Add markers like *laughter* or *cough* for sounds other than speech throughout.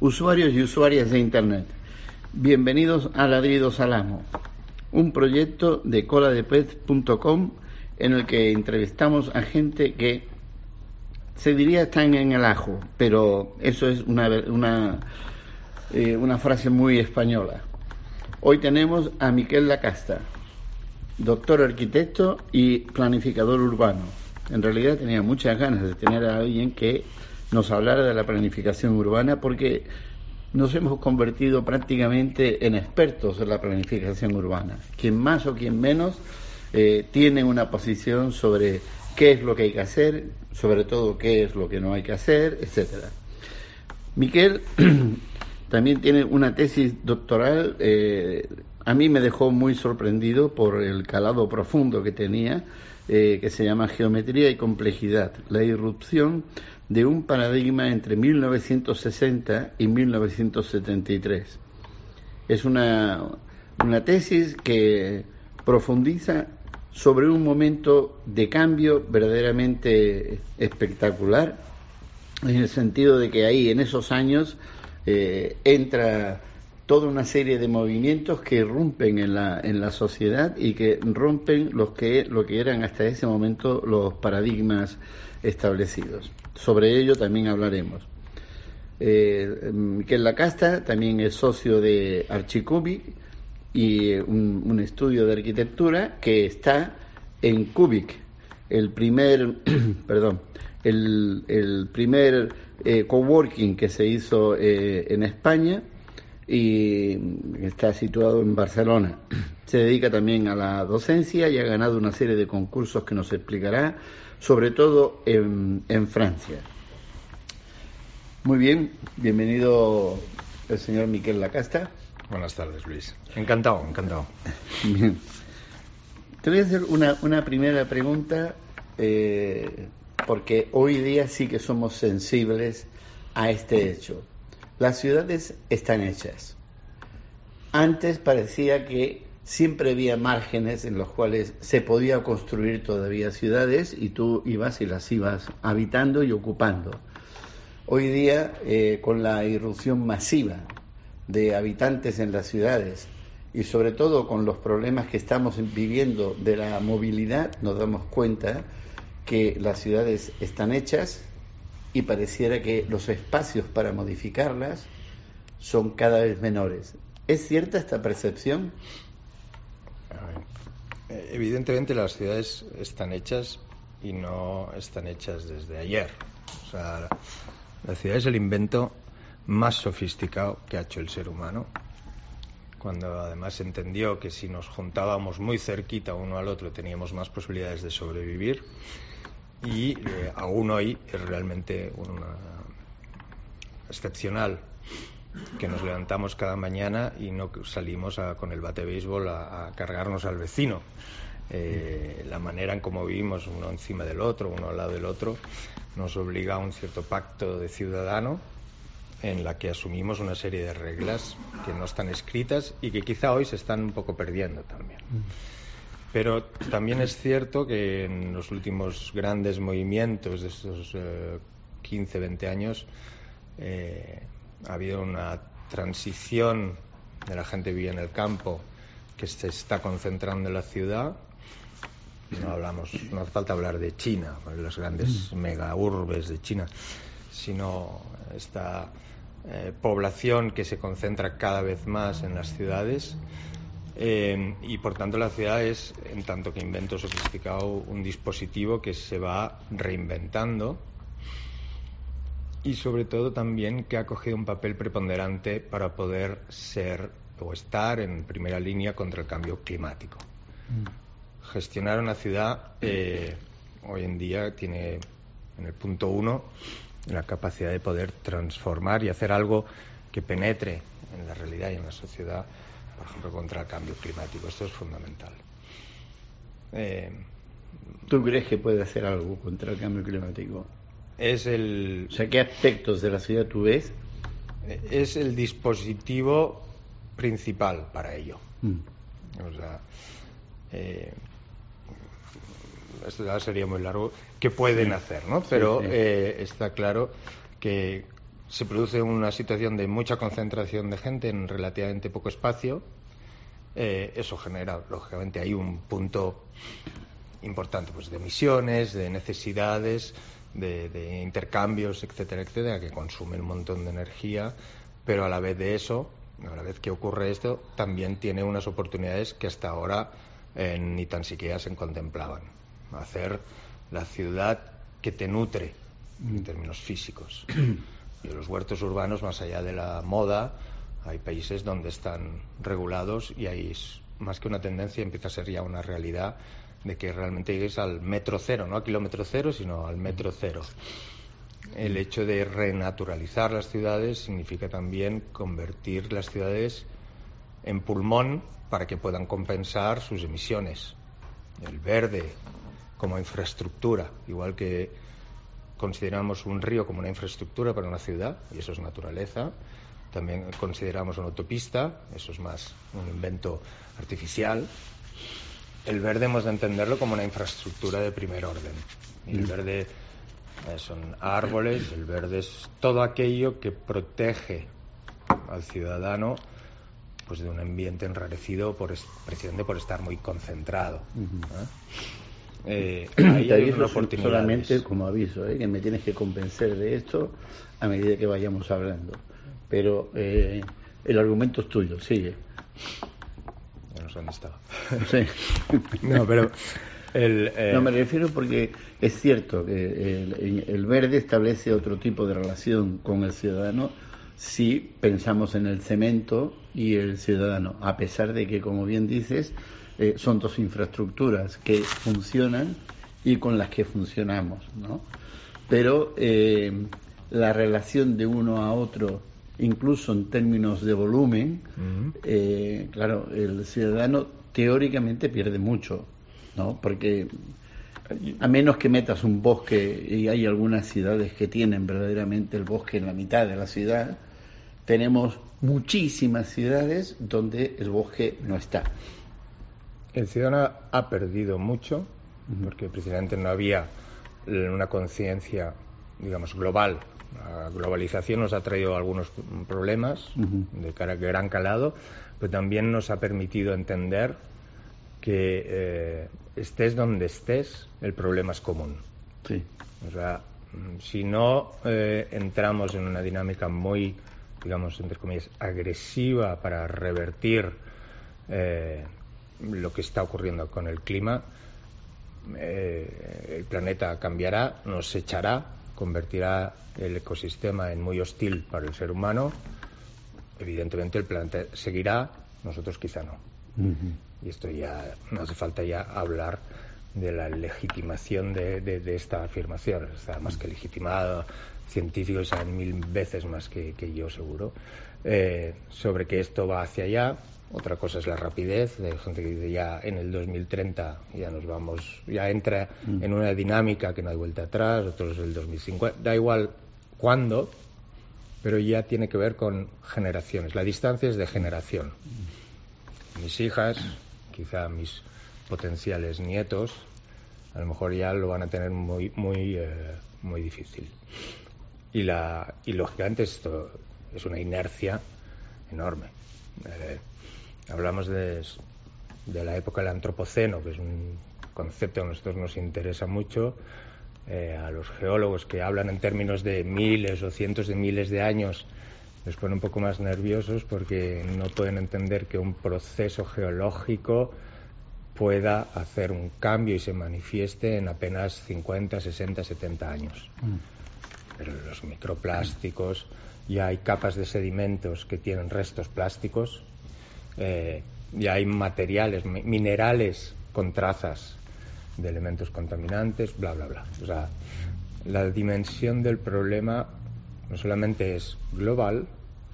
usuarios y usuarias de Internet. Bienvenidos a Ladridos al Amo, un proyecto de coladepez.com en el que entrevistamos a gente que se diría están en el ajo, pero eso es una, una, eh, una frase muy española. Hoy tenemos a Miquel Lacasta, doctor arquitecto y planificador urbano. En realidad tenía muchas ganas de tener a alguien que nos hablara de la planificación urbana porque nos hemos convertido prácticamente en expertos en la planificación urbana. Quien más o quien menos eh, tiene una posición sobre qué es lo que hay que hacer, sobre todo qué es lo que no hay que hacer, etcétera. Miquel *clears throat* también tiene una tesis doctoral, eh, a mí me dejó muy sorprendido por el calado profundo que tenía, eh, que se llama Geometría y Complejidad, la irrupción de un paradigma entre 1960 y 1973. Es una, una tesis que profundiza sobre un momento de cambio verdaderamente espectacular, en el sentido de que ahí, en esos años, eh, entra toda una serie de movimientos que rompen en la, en la sociedad y que rompen los que, lo que eran hasta ese momento los paradigmas establecidos. Sobre ello también hablaremos. Eh, Miquel Lacasta también es socio de Archicubic y un, estudio de arquitectura que está en Cubic, el primer, *clears throat* perdón, el, el primer eh, coworking que se hizo eh, en España y está situado en Barcelona. Se dedica también a la docencia y ha ganado una serie de concursos que nos explicará, sobre todo en, en Francia. Muy bien, bienvenido el señor Miquel Lacasta. Buenas tardes, Luis. Encantado, encantado. Bien. Te voy a hacer una, una primera pregunta, eh, porque hoy día sí que somos sensibles a este hecho. Las ciudades están hechas. Antes parecía que siempre había márgenes en los cuales se podía construir todavía ciudades y tú ibas y las ibas habitando y ocupando. Hoy día, eh, con la irrupción masiva de habitantes en las ciudades y sobre todo con los problemas que estamos viviendo de la movilidad, nos damos cuenta que las ciudades están hechas y pareciera que los espacios para modificarlas son cada vez menores. ¿Es cierta esta percepción? Evidentemente las ciudades están hechas y no están hechas desde ayer. O sea, la ciudad es el invento más sofisticado que ha hecho el ser humano, cuando además entendió que si nos juntábamos muy cerquita uno al otro teníamos más posibilidades de sobrevivir y eh, aún hoy es realmente una excepcional que nos levantamos cada mañana y no salimos con el bate béisbol a, cargarnos al vecino. Eh, la manera en cómo vivimos uno encima del otro, uno al lado del otro, nos obliga a un cierto pacto de ciudadano en la que asumimos una serie de reglas que no están escritas y que quizá hoy se están un poco perdiendo también. Pero también es cierto que en los últimos grandes movimientos de estos 15, eh, 20 años eh, ha habido una transición de la gente que vive en el campo que se está concentrando en la ciudad. No hablamos, no hace falta hablar de China, de las grandes mega urbes de China, sino esta eh, población que se concentra cada vez más en las ciudades eh, y por tanto la ciudad es, en tanto que invento sofisticado, un dispositivo que se va reinventando y sobre todo también que ha cogido un papel preponderante para poder ser o estar en primera línea contra el cambio climático. Mm. Gestionar una ciudad eh, hoy en día tiene en el punto uno la capacidad de poder transformar y hacer algo que penetre en la realidad y en la sociedad, por ejemplo, contra el cambio climático. Esto es fundamental. Eh, ¿Tú crees que puede hacer algo contra el cambio climático? Es el. O sea, ¿qué aspectos de la ciudad tú ves? Es el dispositivo principal para ello. Mm. O sea, eh, esto sería muy largo, que pueden hacer, ¿no? Pero eh, está claro que se produce una situación de mucha concentración de gente en relativamente poco espacio. Eh, eso genera, lógicamente, hay un punto importante pues, de emisiones, de necesidades, de, intercambios, etcétera, etcétera, que consumen un montón de energía, pero a la vez de eso, a la vez que ocurre esto, también tiene unas oportunidades que hasta ahora eh, ni tan siquiera se contemplaban. Hacer la ciudad que te nutre en términos físicos. *clears throat* Y los huertos urbanos, más allá de la moda, hay países donde están regulados y hay más que una tendencia, empieza a ser ya una realidad de que realmente llegues al metro cero, no al kilómetro cero, sino al metro cero. El hecho de renaturalizar las ciudades significa también convertir las ciudades en pulmón para que puedan compensar sus emisiones. El verde como infraestructura, igual que consideramos un río como una infraestructura para una ciudad, y eso es naturaleza. También consideramos una autopista, eso es más un invento artificial el verde hemos de entenderlo como una infraestructura de primer orden. el mm. verde eh, son árboles, el verde es todo aquello que protege al ciudadano pues de un ambiente enrarecido por precisamente por estar muy concentrado. ¿eh? Eh, solamente como aviso, que me tienes que convencer de esto a medida que vayamos hablando. Pero el argumento es tuyo, sigue dónde estaba. Sí. no, pero. El, eh, No, me refiero porque es cierto que el, verde establece otro tipo de relación con el ciudadano si pensamos en el cemento y el ciudadano, a pesar de que, como bien dices, eh, son dos infraestructuras que funcionan y con las que funcionamos, ¿no? Pero eh, la relación de uno a otro incluso en términos de volumen, eh, claro, el ciudadano teóricamente pierde mucho, ¿no? Porque a menos que metas un bosque, y hay algunas ciudades que tienen verdaderamente el bosque en la mitad de la ciudad, tenemos muchísimas ciudades donde el bosque no está. El ciudadano ha perdido mucho, porque precisamente no había una conciencia, digamos, global la globalización nos ha traído algunos problemas de gran calado, pero también nos ha permitido entender que eh, estés donde estés, el problema es común. Sí. O sea, si no eh, entramos en una dinámica muy, digamos, entre comillas, agresiva para revertir eh, lo que está ocurriendo con el clima, el planeta cambiará, nos echará convertirá el ecosistema en muy hostil para el ser humano, evidentemente el planeta seguirá, nosotros quizá no. Y esto ya no hace falta ya hablar de la legitimación de, esta afirmación. Está más que legitimado, científicos saben mil veces más que, yo seguro, eh, sobre que esto va hacia allá otra cosa es la rapidez, de gente que dice ya en el 2030 ya nos vamos, ya entra mm. en una dinámica que no hay vuelta atrás, otros el 2050, da igual cuándo, pero ya tiene que ver con generaciones. La distancia es de generación. Mis hijas, quizá mis potenciales nietos, a lo mejor ya lo van a tener muy, muy, eh, muy difícil. Y, la, y lógicamente esto es una inercia enorme. Eh, Hablamos de, la época del antropoceno, que es un concepto que a nosotros nos interesa mucho. Eh, a los geólogos que hablan en términos de miles o cientos de miles de años les pone un poco más nerviosos porque no pueden entender que un proceso geológico pueda hacer un cambio y se manifieste en apenas 50, 60, 70 años. Mm. Pero los microplásticos, ya hay capas de sedimentos que tienen restos plásticos eh, ya hay materiales, minerales con trazas de elementos contaminantes, bla, bla, bla. O sea, la dimensión del problema no solamente es global,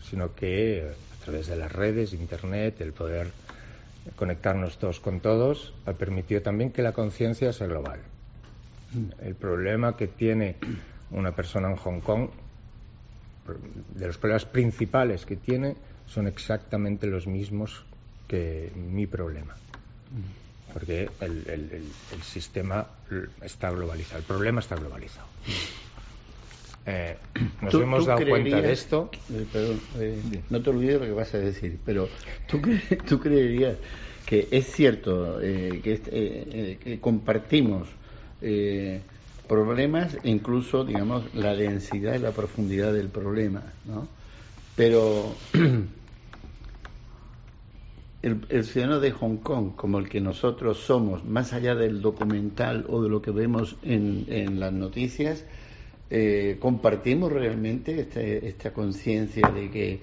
sino que a través de las redes, Internet, el poder conectarnos todos con todos, ha permitido también que la conciencia sea global. El problema que tiene una persona en Hong Kong, de los problemas principales que tiene, son exactamente los mismos que mi problema. Porque el, el, sistema está globalizado, el problema está globalizado. eh, nos hemos dado cuenta de esto. Eh, perdón, eh, no te olvides lo que vas a decir, pero tú, tú creerías que es cierto que, que, compartimos problemas, incluso, digamos, la densidad y la profundidad del problema, ¿no? Pero *clears throat* el, ciudadano de Hong Kong, como el que nosotros somos, más allá del documental o de lo que vemos en, las noticias, eh, compartimos realmente este, esta conciencia de que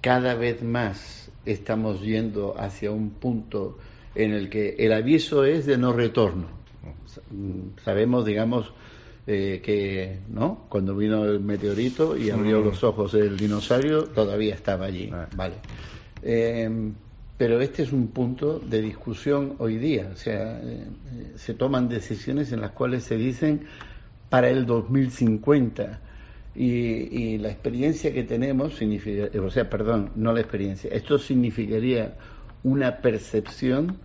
cada vez más estamos yendo hacia un punto en el que el aviso es de no retorno. Sabemos, digamos, eh, que no cuando vino el meteorito y abrió mm. los ojos el dinosaurio, todavía estaba allí. Ah. Vale. Eh, pero este es un punto de discusión hoy día. O sea, se toman decisiones en las cuales se dicen para el 2050. Y, y, la experiencia que tenemos significa, o sea, perdón, no la experiencia, esto significaría una percepción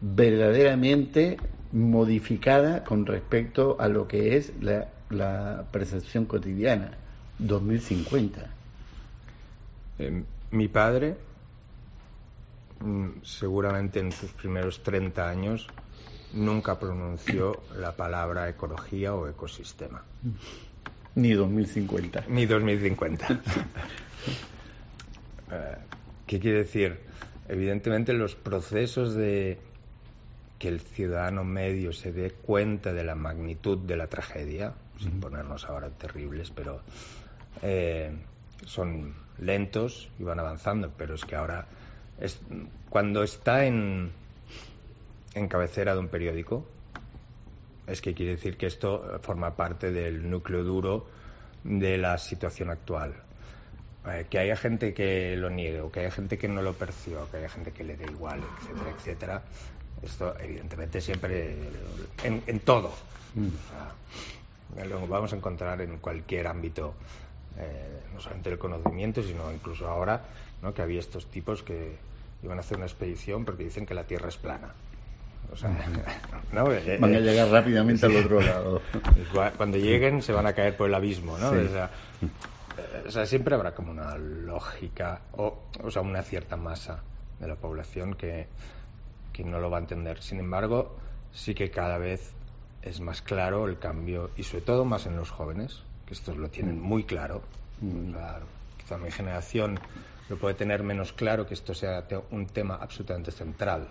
verdaderamente modificada con respecto a lo que es la, la percepción cotidiana, 2050. Eh, mi padre, mm, seguramente en sus primeros 30 años, nunca pronunció la palabra ecología o ecosistema. Ni 2050. Ni 2050. *laughs* Eh, ¿Qué quiere decir? Evidentemente los procesos de que el ciudadano medio se dé cuenta de la magnitud de la tragedia, sin ponernos ahora terribles, pero eh, son lentos y van avanzando, pero es que ahora es, cuando está en, en cabecera de un periódico, es que quiere decir que esto forma parte del núcleo duro de la situación actual. Eh, que haya gente que lo niegue, o que haya gente que no lo perciba, que haya gente que le dé igual, etcétera, etcétera. Esto, evidentemente, siempre en, todo. Mm. lo vamos a encontrar en cualquier ámbito, eh, no solamente del conocimiento, sino incluso ahora, ¿no? que había estos tipos que iban a hacer una expedición porque dicen que la Tierra es plana. O sea, *laughs* ¿no? Eh, van a eh, llegar rápidamente al otro lado. *laughs* Cuando lleguen se van a caer por el abismo, ¿no? Eh, o, sea, siempre habrá como una lógica, o, o sea, una cierta masa de la población que, que no lo va a entender. Sin embargo, sí que cada vez es más claro el cambio, y sobre todo más en los jóvenes, que estos lo tienen mm. muy claro. Mm. quizá mi generación lo puede tener menos claro que esto sea un tema absolutamente central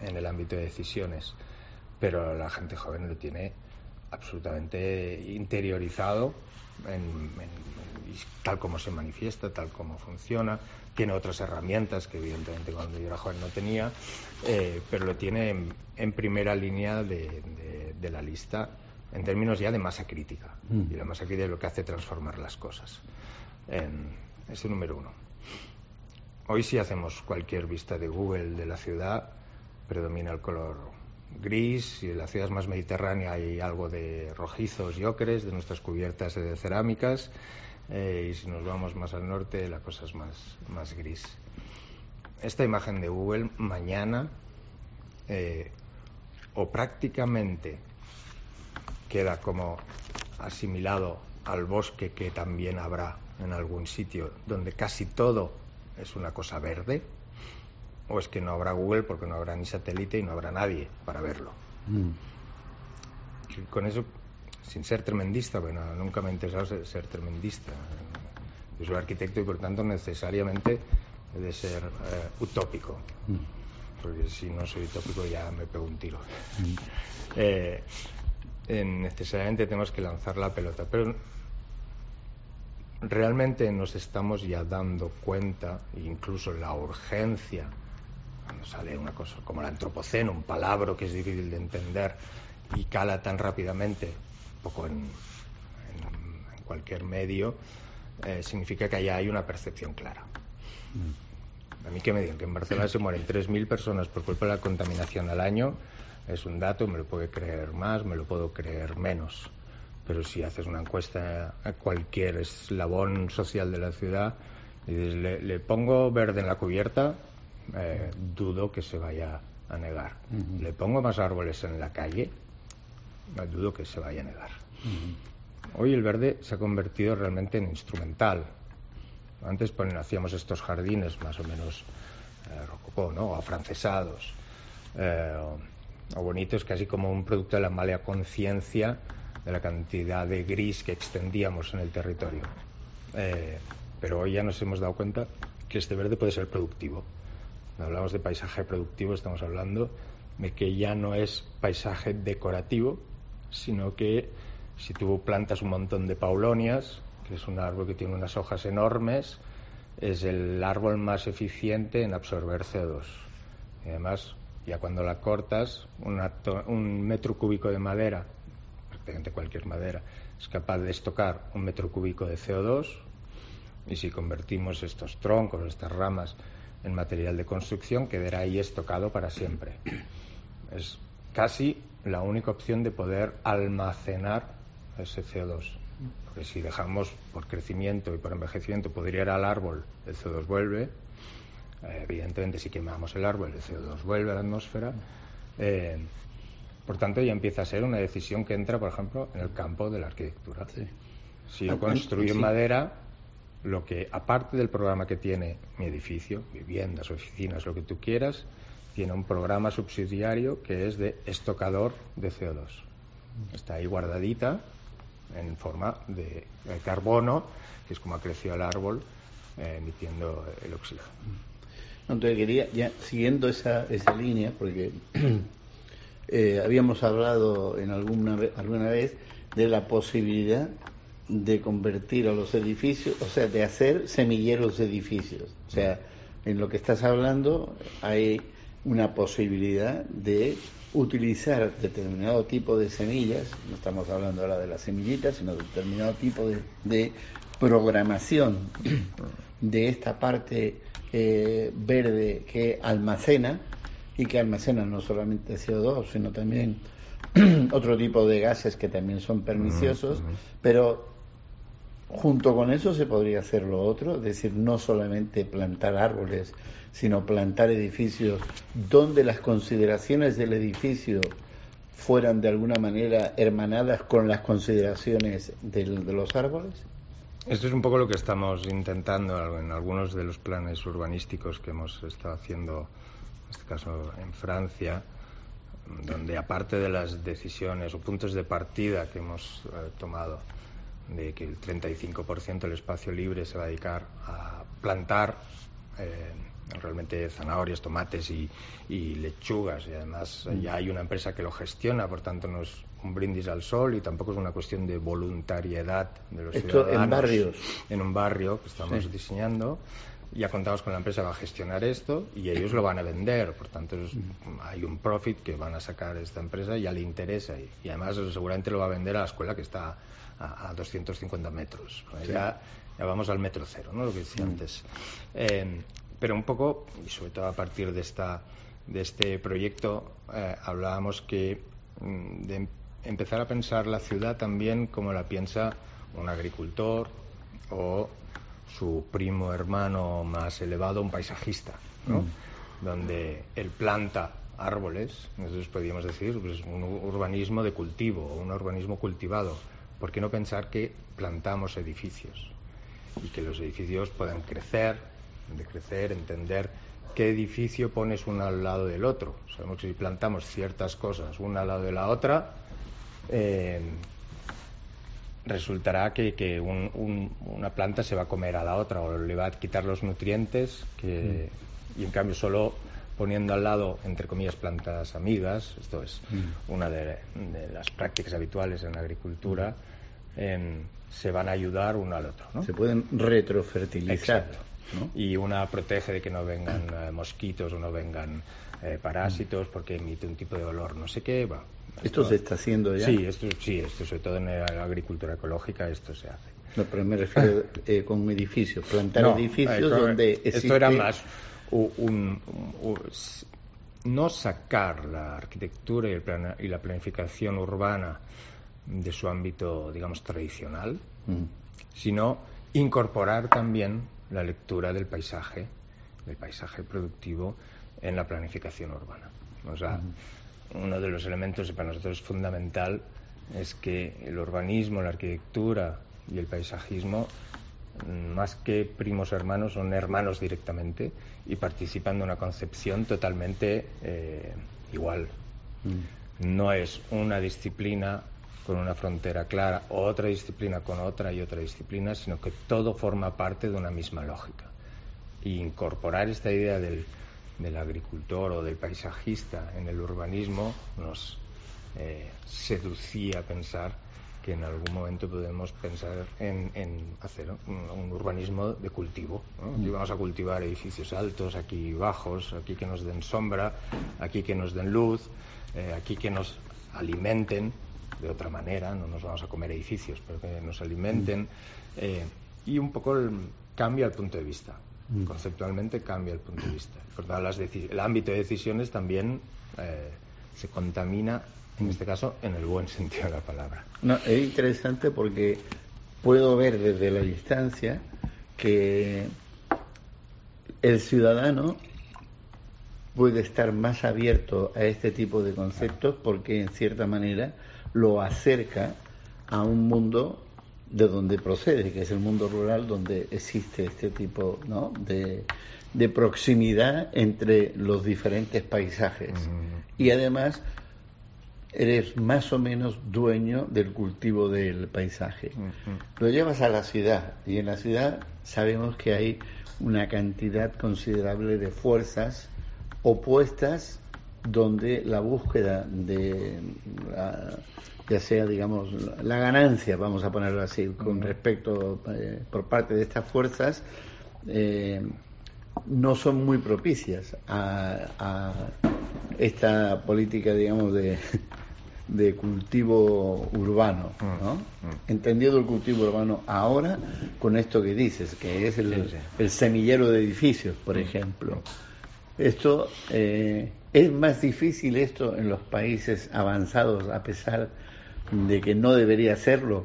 en el ámbito de decisiones, pero la gente joven lo tiene absolutamente interiorizado en, tal como se manifiesta, tal como funciona. Tiene otras herramientas que evidentemente cuando yo era joven no tenía, eh, pero lo tiene en, primera línea de, la lista en términos ya de masa crítica. Mm. Y la masa crítica es lo que hace transformar las cosas. En, ese número uno. Hoy si hacemos cualquier vista de Google de la ciudad, predomina el color gris y en las ciudades más mediterráneas hay algo de rojizos y ocres de nuestras cubiertas de cerámicas eh, y si nos vamos más al norte la cosa es más, más gris. Esta imagen de Google mañana eh, o prácticamente queda como asimilado al bosque que también habrá en algún sitio donde casi todo es una cosa verde, o es que no habrá Google porque no habrá ni satélite y no habrá nadie para verlo. Mm. Con eso, sin ser tremendista, bueno, nunca me ha interesado ser, tremendista. Yo soy arquitecto y por tanto necesariamente he de ser eh, utópico. Mm. Porque si no soy utópico ya me pego un tiro. Mm. *laughs* Eh, necesariamente tenemos que lanzar la pelota. Pero realmente nos estamos ya dando cuenta, incluso la urgencia cuando sale una cosa como el antropoceno, un palabra que es difícil de entender y cala tan rápidamente, un poco en, cualquier medio, eh, significa que allá hay una percepción clara. Mm. A mí que me digan que en Barcelona se mueren 3.000 personas por culpa de la contaminación al año, es un dato, me lo puedo creer más, me lo puedo creer menos. Pero si haces una encuesta a cualquier eslabón social de la ciudad, y dices, le pongo verde en la cubierta, eh, dudo que se vaya a negar. Le pongo más árboles en la calle, dudo que se vaya a negar. Hoy el verde se ha convertido realmente en instrumental. Antes pues, hacíamos estos jardines más o menos eh, rococó, ¿no? O afrancesados, eh, o, bonitos, casi como un producto de la mala conciencia de la cantidad de gris que extendíamos en el territorio. Eh, pero hoy ya nos hemos dado cuenta que este verde puede ser productivo. Cuando hablamos de paisaje productivo estamos hablando de que ya no es paisaje decorativo, sino que si tú plantas un montón de paulonias, que es un árbol que tiene unas hojas enormes, es el árbol más eficiente en absorber CO2. Y además, ya cuando la cortas, un metro cúbico de madera, prácticamente cualquier madera, es capaz de estocar un metro cúbico de CO2. Y si convertimos estos troncos, estas ramas, en material de construcción, quedará ahí estocado para siempre. Es casi la única opción de poder almacenar ese CO2. Porque si dejamos por crecimiento y por envejecimiento podría ir al árbol, el CO2 vuelve. Eh, evidentemente, si quemamos el árbol, el CO2 vuelve a la atmósfera. Eh, por tanto, ya empieza a ser una decisión que entra, por ejemplo, en el campo de la arquitectura. Si yo construyo en madera, lo que, aparte del programa que tiene mi edificio, viviendas, oficinas, lo que tú quieras, tiene un programa subsidiario que es de estocador de CO2. Está ahí guardadita en forma de, carbono, que es como ha crecido el árbol, eh, emitiendo el oxígeno. Entonces quería, siguiendo esa, esa línea, porque *clears throat* eh, habíamos hablado en alguna, alguna vez de la posibilidad de convertir a los edificios, o sea, de hacer semilleros de edificios. O sea, en lo que estás hablando hay una posibilidad de utilizar determinado tipo de semillas, no estamos hablando ahora de las semillitas, sino de determinado tipo de, programación de esta parte eh, verde que almacena y que almacena no solamente CO2, sino también *clears throat* otro tipo de gases que también son perniciosos, pero junto con eso se podría hacer lo otro, es decir, no solamente plantar árboles, sino plantar edificios donde las consideraciones del edificio fueran de alguna manera hermanadas con las consideraciones de los árboles? Esto es un poco lo que estamos intentando en algunos de los planes urbanísticos que hemos estado haciendo, en este caso en Francia, donde aparte de las decisiones o puntos de partida que hemos eh, tomado, de que el 35% del espacio libre se va a dedicar a plantar eh, realmente zanahorias, tomates y, lechugas. Y además mm. ya hay una empresa que lo gestiona, por tanto no es un brindis al sol y tampoco es una cuestión de voluntariedad de los Esto ciudadanos. en barrios. En un barrio que estamos diseñando. Ya contamos con la empresa que va a gestionar esto y ellos lo van a vender. Por tanto, hay un profit que van a sacar esta empresa y ya le interesa. Y, además, seguramente lo va a vender a la escuela que está a, 250 metros. Ya, ya, vamos al metro cero, ¿no? lo que decía mm. antes. Eh, pero un poco, y sobre todo a partir de, esta, de este proyecto, eh, hablábamos que mm, de empezar a pensar la ciudad también como la piensa un agricultor o su primo hermano más elevado, un paisajista, ¿no? Mm. donde él planta árboles, nosotros podríamos decir, pues un urbanismo de cultivo un urbanismo cultivado. ¿Por qué no pensar que plantamos edificios y que los edificios puedan crecer, de crecer, entender qué edificio pones uno al lado del otro. Sabemos que si plantamos ciertas cosas una al lado de la otra, eh, resultará que, una planta se va a comer a la otra o le va a quitar los nutrientes que, mm. y en cambio solo poniendo al lado, entre comillas, plantas amigas, esto es mm. una de, las prácticas habituales en la agricultura, em, se van a ayudar uno al otro. Se pueden retrofertilizar y una protege de que no vengan eh, mosquitos o no vengan eh, parásitos porque emite un tipo de olor, no sé qué. va esto, se está haciendo ya. Sí, esto, sí, esto sobre todo en la agricultura ecológica esto se hace. No, pero me refiero eh, con edificios, plantar edificios donde existe... Esto era más un, no sacar la arquitectura y, el y, la planificación urbana de su ámbito, digamos, tradicional, sino incorporar también la lectura del paisaje, del paisaje productivo en la planificación urbana. O sea, uno de los elementos que para nosotros es fundamental es que el urbanismo, la arquitectura y el paisajismo, más que primos hermanos, son hermanos directamente y participan de una concepción totalmente eh, igual. Mm. No es una disciplina con una frontera clara, otra disciplina con otra y otra disciplina, sino que todo forma parte de una misma lógica. Y incorporar esta idea del, del agricultor o del paisajista en el urbanismo nos eh, seducía a pensar que en algún momento podemos pensar en, hacer un, urbanismo de cultivo. Aquí mm. vamos a cultivar edificios altos, aquí bajos, aquí que nos den sombra, aquí que nos den luz, eh, aquí que nos alimenten de otra manera, no nos vamos a comer edificios, pero que nos alimenten. Mm. Eh, y un poco cambia el punto de vista. Mm. Conceptualmente cambia el punto de vista. Por el ámbito de decisiones también eh, se contamina, en este caso, en el buen sentido de la palabra. No, es interesante porque puedo ver desde la distancia que el ciudadano puede estar más abierto a este tipo de conceptos porque en cierta manera lo acerca a un mundo de donde procede, que es el mundo rural, donde existe este tipo ¿no? de, de proximidad entre los diferentes paisajes. Y además eres más o menos dueño del cultivo del paisaje. Lo llevas a la ciudad y en la ciudad sabemos que hay una cantidad considerable de fuerzas opuestas donde la búsqueda de ya sea, digamos, la ganancia, vamos a ponerlo así, con respecto eh, por parte de estas fuerzas, eh, no son muy propicias a, esta política, digamos, de, de cultivo urbano, ¿no? Mm, mm. Entendido el cultivo urbano ahora con esto que dices, que es el, el semillero de edificios, por mm. ejemplo. Esto eh, es más difícil esto en los países avanzados, a pesar de que no debería serlo,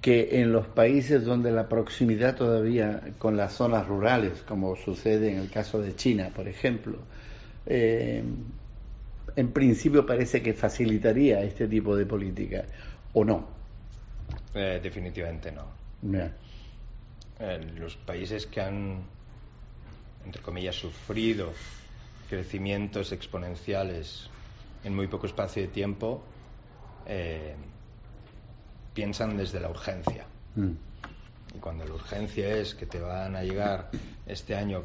que en los países donde la proximidad todavía con las zonas rurales, como sucede en el caso de China, por ejemplo, eh, en principio parece que facilitaría este tipo de política, ¿o no? Eh, definitivamente no. En los países que han, entre comillas, sufrido crecimientos exponenciales en muy poco espacio de tiempo, eh, piensan desde la urgencia. Mm. Y cuando la urgencia es que te van a llegar este año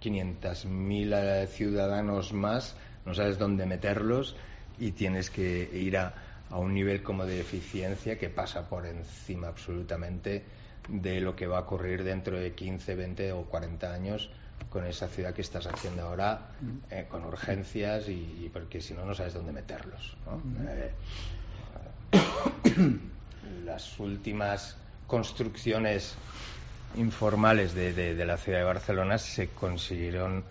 500.000 eh, ciudadanos más, no sabes dónde meterlos y tienes que ir a, a, un nivel como de eficiencia que pasa por encima absolutamente de lo que va a ocurrir dentro de 15, 20 o 40 años con esa ciudad que estás haciendo ahora mm. eh, con urgencias y, porque si no no sabes dónde meterlos. Mm. Eh, las últimas construcciones informales de, de, la ciudad de Barcelona se consiguieron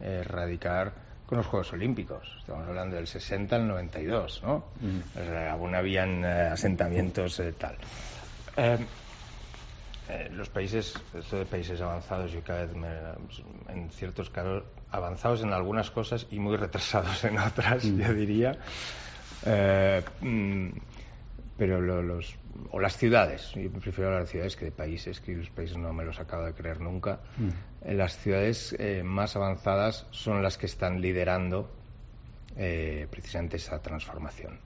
erradicar con los Juegos Olímpicos. Estamos hablando del 60 al 92, ¿no? Mm. aún habían eh, asentamientos eh, tal. Eh, los países, esto de países avanzados, yo cada vez en ciertos casos, avanzados en algunas cosas y muy retrasados en otras, mm. yo diría. Mm, pero los o las ciudades, yo prefiero las ciudades que de países, que los países no me los acabo de creer nunca. Mm. Eh, las ciudades eh, más avanzadas son las que están liderando eh, precisamente esa transformación.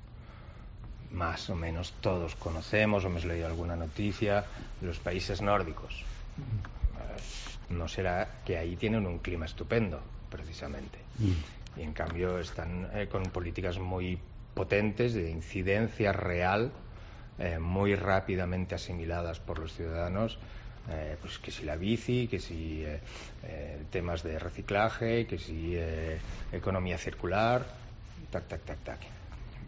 Más o menos todos conocemos, o hemos leído alguna noticia, los países nórdicos. Mm. no será que ahí tienen un clima estupendo, precisamente. Mm. Y en cambio están con políticas muy potentes de incidencia real eh, muy rápidamente asimiladas por los ciudadanos, eh, pues que si la bici, que si eh, temas de reciclaje, que si economía circular, tac, tac, tac, tac.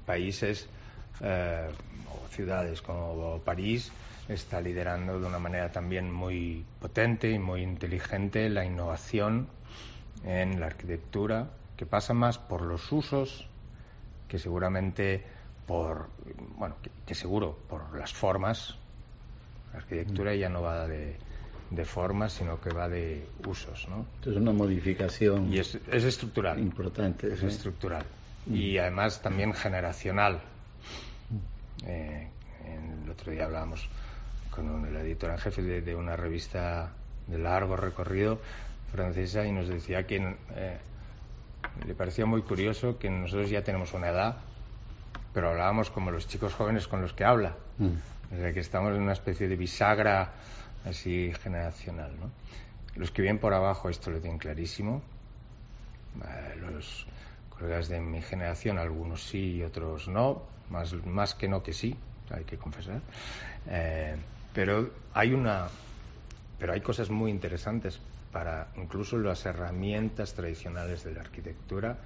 Países o ciudades como París está liderando de una manera también muy potente y muy inteligente la innovación en la arquitectura, que pasa más por los usos que seguramente por, bueno, que, seguro por las formas. La arquitectura ya no va de, de formas, sino que va de usos, ¿no? Es una modificación. Y es, es estructural. Importante. Es estructural. Mm. Y además también generacional. Eh, el otro día hablábamos con el editor en jefe de, una revista de largo recorrido francesa y nos decía que eh, le parecía muy curioso que nosotros ya tenemos una edad, pero hablábamos como los chicos jóvenes con los que habla. Mm. que estamos en una especie de bisagra así generacional. ¿no? Los que vienen por abajo esto lo tienen clarísimo. Eh, los colegas de mi generación, algunos sí y otros no, más, más que no que sí, hay que confesar. Eh, pero hay una, pero hay cosas muy interesantes para incluso las herramientas tradicionales de la arquitectura,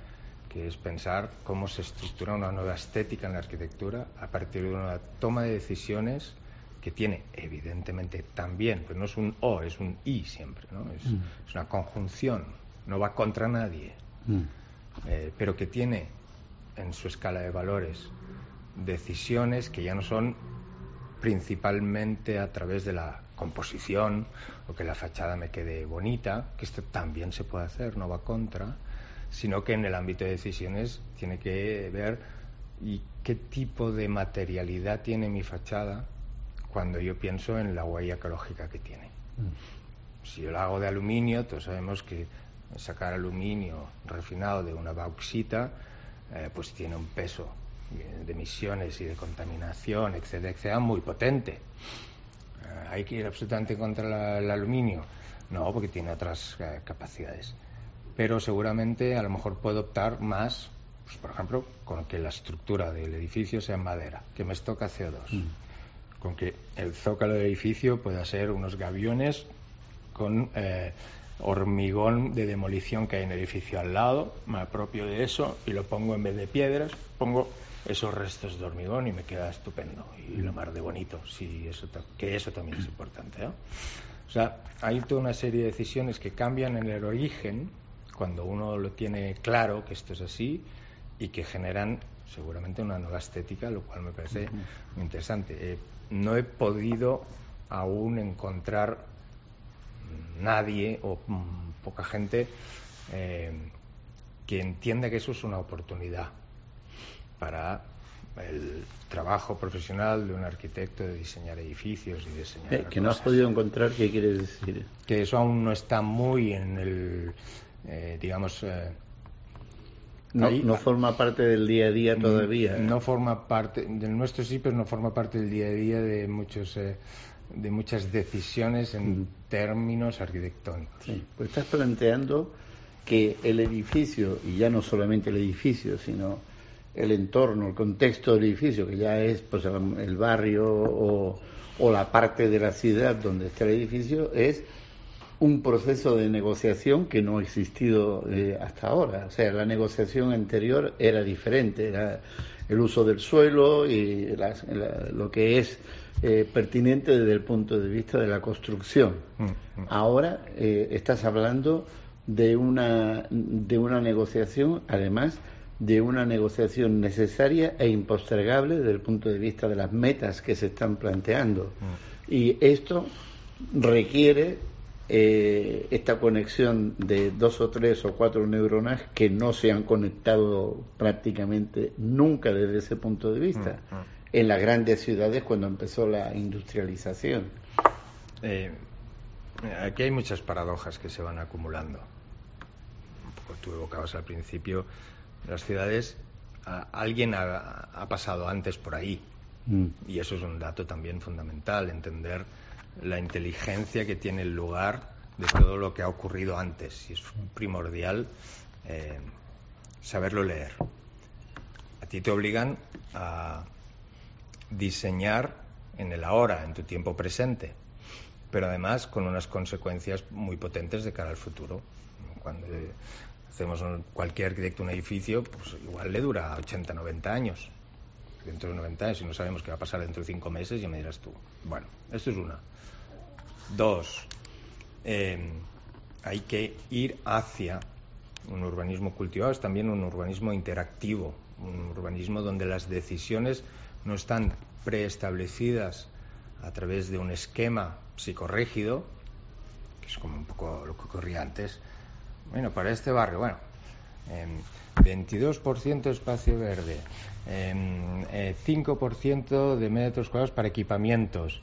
que es pensar cómo se estructura una nueva estética en la arquitectura a partir de una toma de decisiones que tiene evidentemente también, pues no es un o, es un i siempre, ¿no? es, mm. una conjunción, no va contra nadie, mm. eh, pero que tiene en su escala de valores decisiones que ya no son principalmente a través de la composición o que la fachada me quede bonita, que esto también se puede hacer, no va contra, sino que en el ámbito de decisiones tiene que ver y qué tipo de materialidad tiene mi fachada cuando yo pienso en la huella ecológica que tiene. Mm. Si yo la hago de aluminio, todos sabemos que sacar aluminio refinado de una bauxita, eh, pues tiene un peso de emisiones y de contaminación, etcétera, etcétera, muy potente. Eh, ¿Hay que ir absolutamente contra el aluminio? No, porque tiene otras eh, capacidades. Pero seguramente a lo mejor puedo optar más, pues, por ejemplo, con que la estructura del edificio sea en madera, que me estoca CO2 con que el zócalo del edificio pueda ser unos gaviones con eh, hormigón de demolición que hay en el edificio al lado, me apropio de eso y lo pongo en vez de piedras, pongo esos restos de hormigón y me queda estupendo y lo más de bonito, sí, eso que eso también es importante. O sea, hay toda una serie de decisiones que cambian en el origen cuando uno lo tiene claro que esto es así y que generan seguramente una nueva estética, lo cual me parece muy interesante. Eh, no he podido aún encontrar nadie o mm, poca gente eh, que entienda que eso es una oportunidad para el trabajo profesional de un arquitecto de diseñar edificios y diseñar eh, que no has podido encontrar qué quieres decir que eso aún no está muy en el eh, digamos no, forma parte del día a día todavía. No forma parte, del nuestro sí, pero no forma parte del día a día de muchos eh, de muchas decisiones en mm. términos arquitectónicos. pues estás planteando que el edificio, y ya no solamente el edificio, sino el entorno, el contexto del edificio, que ya es pues, el barrio o, o la parte de la ciudad donde está el edificio, es un proceso de negociación que no ha existido eh, hasta ahora. O sea, la negociación anterior era diferente, era el uso del suelo y lo que es eh, pertinente desde el punto de vista de la construcción. Mm, mm. Ahora eh, estás hablando de una, de una negociación, además, de una negociación necesaria e impostergable desde el punto de vista de las metas que se están planteando. Mm. Y esto requiere eh, esta conexión de dos o tres o cuatro neuronas que no se han conectado prácticamente nunca desde ese punto de vista mm, mm. en las grandes ciudades cuando empezó la industrialización. Eh, aquí hay muchas paradojas que se van acumulando. Un poco tú evocabas al principio, las ciudades, alguien ha, pasado antes por ahí. Mm. Y eso es un dato también fundamental, entender la inteligencia que tiene el lugar de todo lo que ha ocurrido antes. Y es primordial eh, saberlo leer. A ti te obligan a diseñar en el ahora, en tu tiempo presente, pero además con unas consecuencias muy potentes de cara al futuro. Cuando hacemos cualquier arquitecto un edificio, pues igual le dura 80, 90 años. Dentro de 90 años, y no sabemos qué va a pasar dentro de cinco meses, ya me dirás tú. Bueno, esto es una. Dos, eh, hay que ir hacia un urbanismo cultivado, es también un urbanismo interactivo, un urbanismo donde las decisiones no están preestablecidas a través de un esquema psicorrígido, que es como un poco lo que ocurría antes. Bueno, para este barrio, bueno, 22% espacio verde, 5% de metros cuadrados para equipamientos,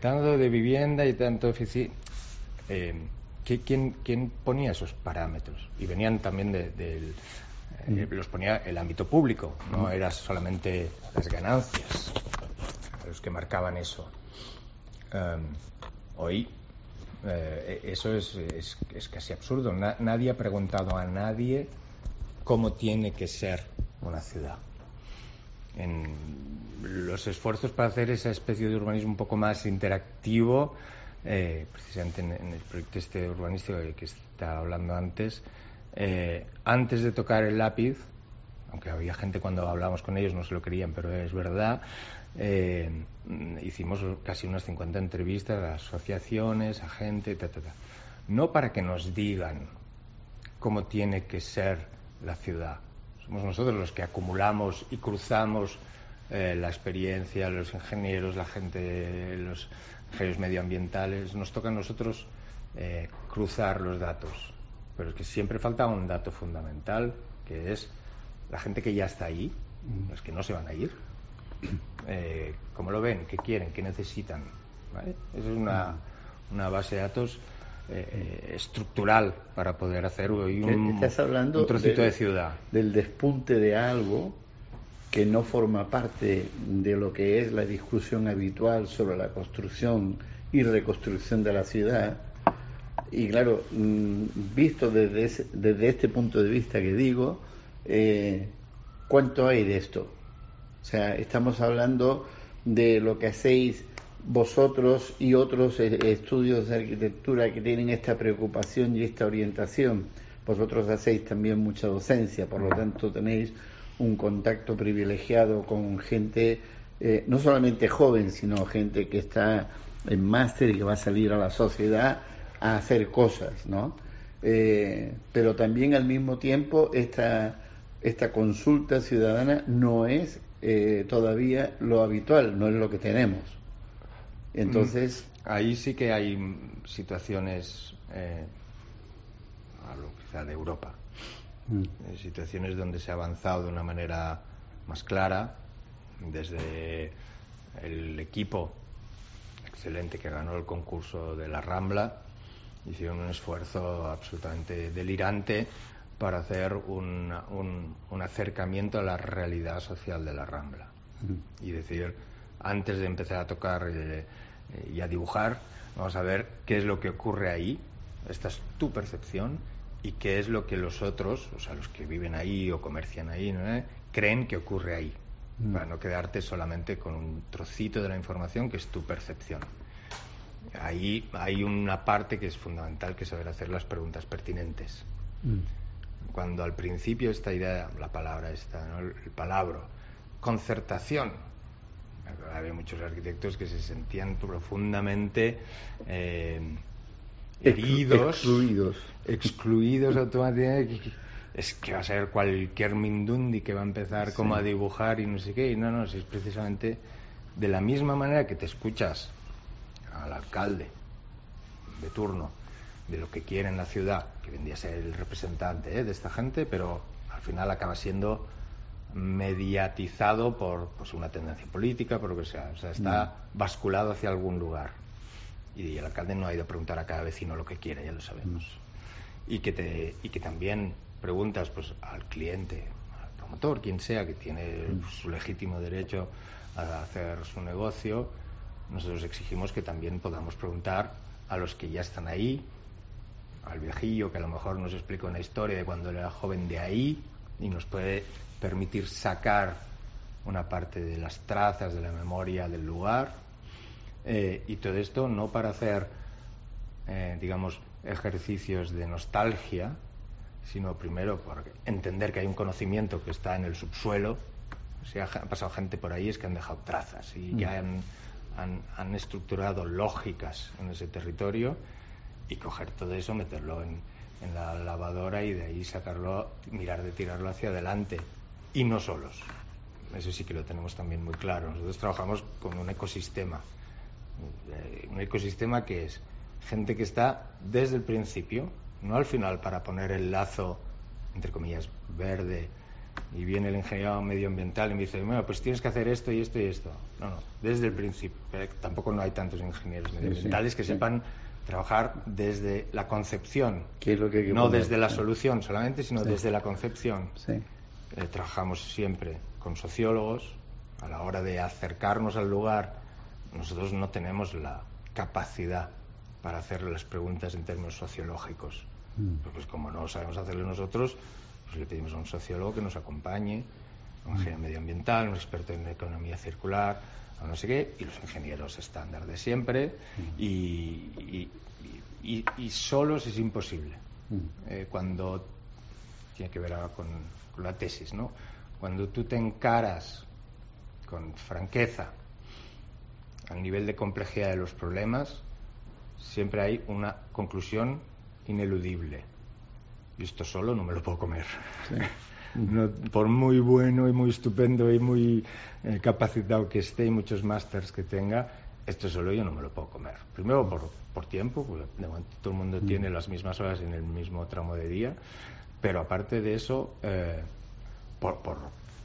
tanto de vivienda y tanto oficina. ¿quién, ¿Quién ponía esos parámetros? Y venían también del eh, los ponía el ámbito público, no era solamente las ganancias los que marcaban eso. Em, hoy eh, eso es, es, casi absurdo. nadie ha preguntado a nadie cómo tiene que ser una ciudad. En los esfuerzos para hacer esa especie de urbanismo un poco más interactivo, eh, precisamente en, el proyecto este urbanístico que estaba hablando antes, eh, antes de tocar el lápiz, aunque había gente cuando hablábamos con ellos no se lo creían, pero es verdad, eh, hicimos casi unas 50 entrevistas a asociaciones, a gente, no para que nos digan cómo tiene que ser la ciudad. Somos nosotros los que acumulamos y cruzamos eh, la experiencia, los ingenieros, la gente, los ingenieros medioambientales. Nos toca a nosotros cruzar los datos pero es que siempre falta un dato fundamental, que es la gente que ya está ahí, los que no se van a ir, eh, ¿cómo lo ven? ¿Qué quieren? ¿Qué necesitan? ¿Vale? Esa es una, una base de datos eh, eh, estructural para poder hacer hoy un, trocito de ciudad. Del despunte de algo que no forma parte de lo que es la discusión habitual sobre la construcción y reconstrucción de la ciudad, y claro, mm, visto desde, desde este punto de vista que digo, eh, ¿cuánto hay de esto? O sea, estamos hablando de lo que hacéis vosotros y otros eh, estudios de arquitectura que tienen esta preocupación y esta orientación. Vosotros hacéis también mucha docencia, por lo tanto tenéis un contacto privilegiado con gente eh, no solamente joven, sino gente que está en máster y que va a salir a la sociedad a hacer cosas, ¿no? Eh, pero también al mismo tiempo esta, esta consulta ciudadana no es eh, todavía lo habitual, no es lo que tenemos. Entonces... Mm, ahí sí que hay situaciones, eh, hablo quizá de Europa, mm. situaciones donde se ha avanzado de una manera más clara, desde el equipo excelente que ganó el concurso de la Rambla, hicieron un esfuerzo absolutamente delirante para hacer un, un, acercamiento a la realidad social de la Rambla. Y decir, antes de empezar a tocar eh, y a dibujar, vamos a ver qué es lo que ocurre ahí, esta es tu percepción, y qué es lo que los otros, o sea, los que viven ahí o comercian ahí, creen que ocurre ahí, para no quedarte solamente con un trocito de la información que es tu percepción. Ahí hay una parte que es fundamental, que es saber hacer las preguntas pertinentes. Mm. Cuando al principio esta idea, la palabra esta, el, palabra, concertación, había muchos arquitectos que se sentían profundamente eh, heridos, excluidos, excluidos *laughs* automáticamente. Es que va a ser cualquier Mindundi que va a empezar como a dibujar y no sé qué. Y no, no, es precisamente de la misma manera que te escuchas al alcalde de turno de lo que quiere en la ciudad, que vendría a ser el representante ¿eh? de esta gente, pero al final acaba siendo mediatizado por pues, una tendencia política, por lo que sea. O sea, está mm. basculado hacia algún lugar. Y el alcalde no ha ido a preguntar a cada vecino lo que quiere, ya lo sabemos. Y, que te, y que también preguntas pues, al cliente, al promotor, quien sea, que tiene mm. su legítimo derecho a hacer su negocio, nosotros exigimos que también podamos preguntar a los que ya están ahí, al viejillo que a lo mejor nos explica una historia de cuando era joven de ahí y nos puede permitir sacar una parte de las trazas de la memoria del lugar. Eh, y todo esto no para hacer, eh, digamos, ejercicios de nostalgia, sino primero por entender que hay un conocimiento que está en el subsuelo. Si ha pasado gente por ahí es que han dejado trazas y ya mm. han han, estructurado lógicas en ese territorio y coger todo eso, meterlo en, la lavadora y de ahí sacarlo, mirar de tirarlo hacia adelante. Y no solos. Eso sí que lo tenemos también muy claro. Nosotros trabajamos con un ecosistema. Eh, un ecosistema que es gente que está desde el principio, no al final para poner el lazo entre comillas, verde, y viene el ingeniero medioambiental y me dice, bueno, pues tienes que hacer esto y esto y esto. No, no, desde el principio. Eh, tampoco no hay tantos ingenieros medioambientales que sepan trabajar desde la concepción, es lo que no desde la solución solamente, sino desde la concepción. Eh, trabajamos siempre con sociólogos, a la hora de acercarnos al lugar, nosotros no tenemos la capacidad para hacer las preguntas en términos sociológicos. Mm. Pues como no sabemos hacerlo nosotros, pues le pedimos a un sociólogo que nos acompañe, a un ingeniero medioambiental, un experto en economía circular, no sé qué, y los ingenieros estándar de siempre, mm. y, y, solos es imposible. Mm. Eh, cuando tiene que ver ahora con, con la tesis, ¿no? Cuando tú te encaras con franqueza al nivel de complejidad de los problemas, siempre hay una conclusión ineludible y esto solo no me lo puedo comer. *laughs* por muy bueno y muy estupendo y muy eh, capacitado que esté y muchos másters que tenga, esto solo yo no me lo puedo comer. Primero por, por tiempo, porque de momento todo el mundo tiene las mismas horas en el mismo tramo de día, pero aparte de eso, eh, por, por,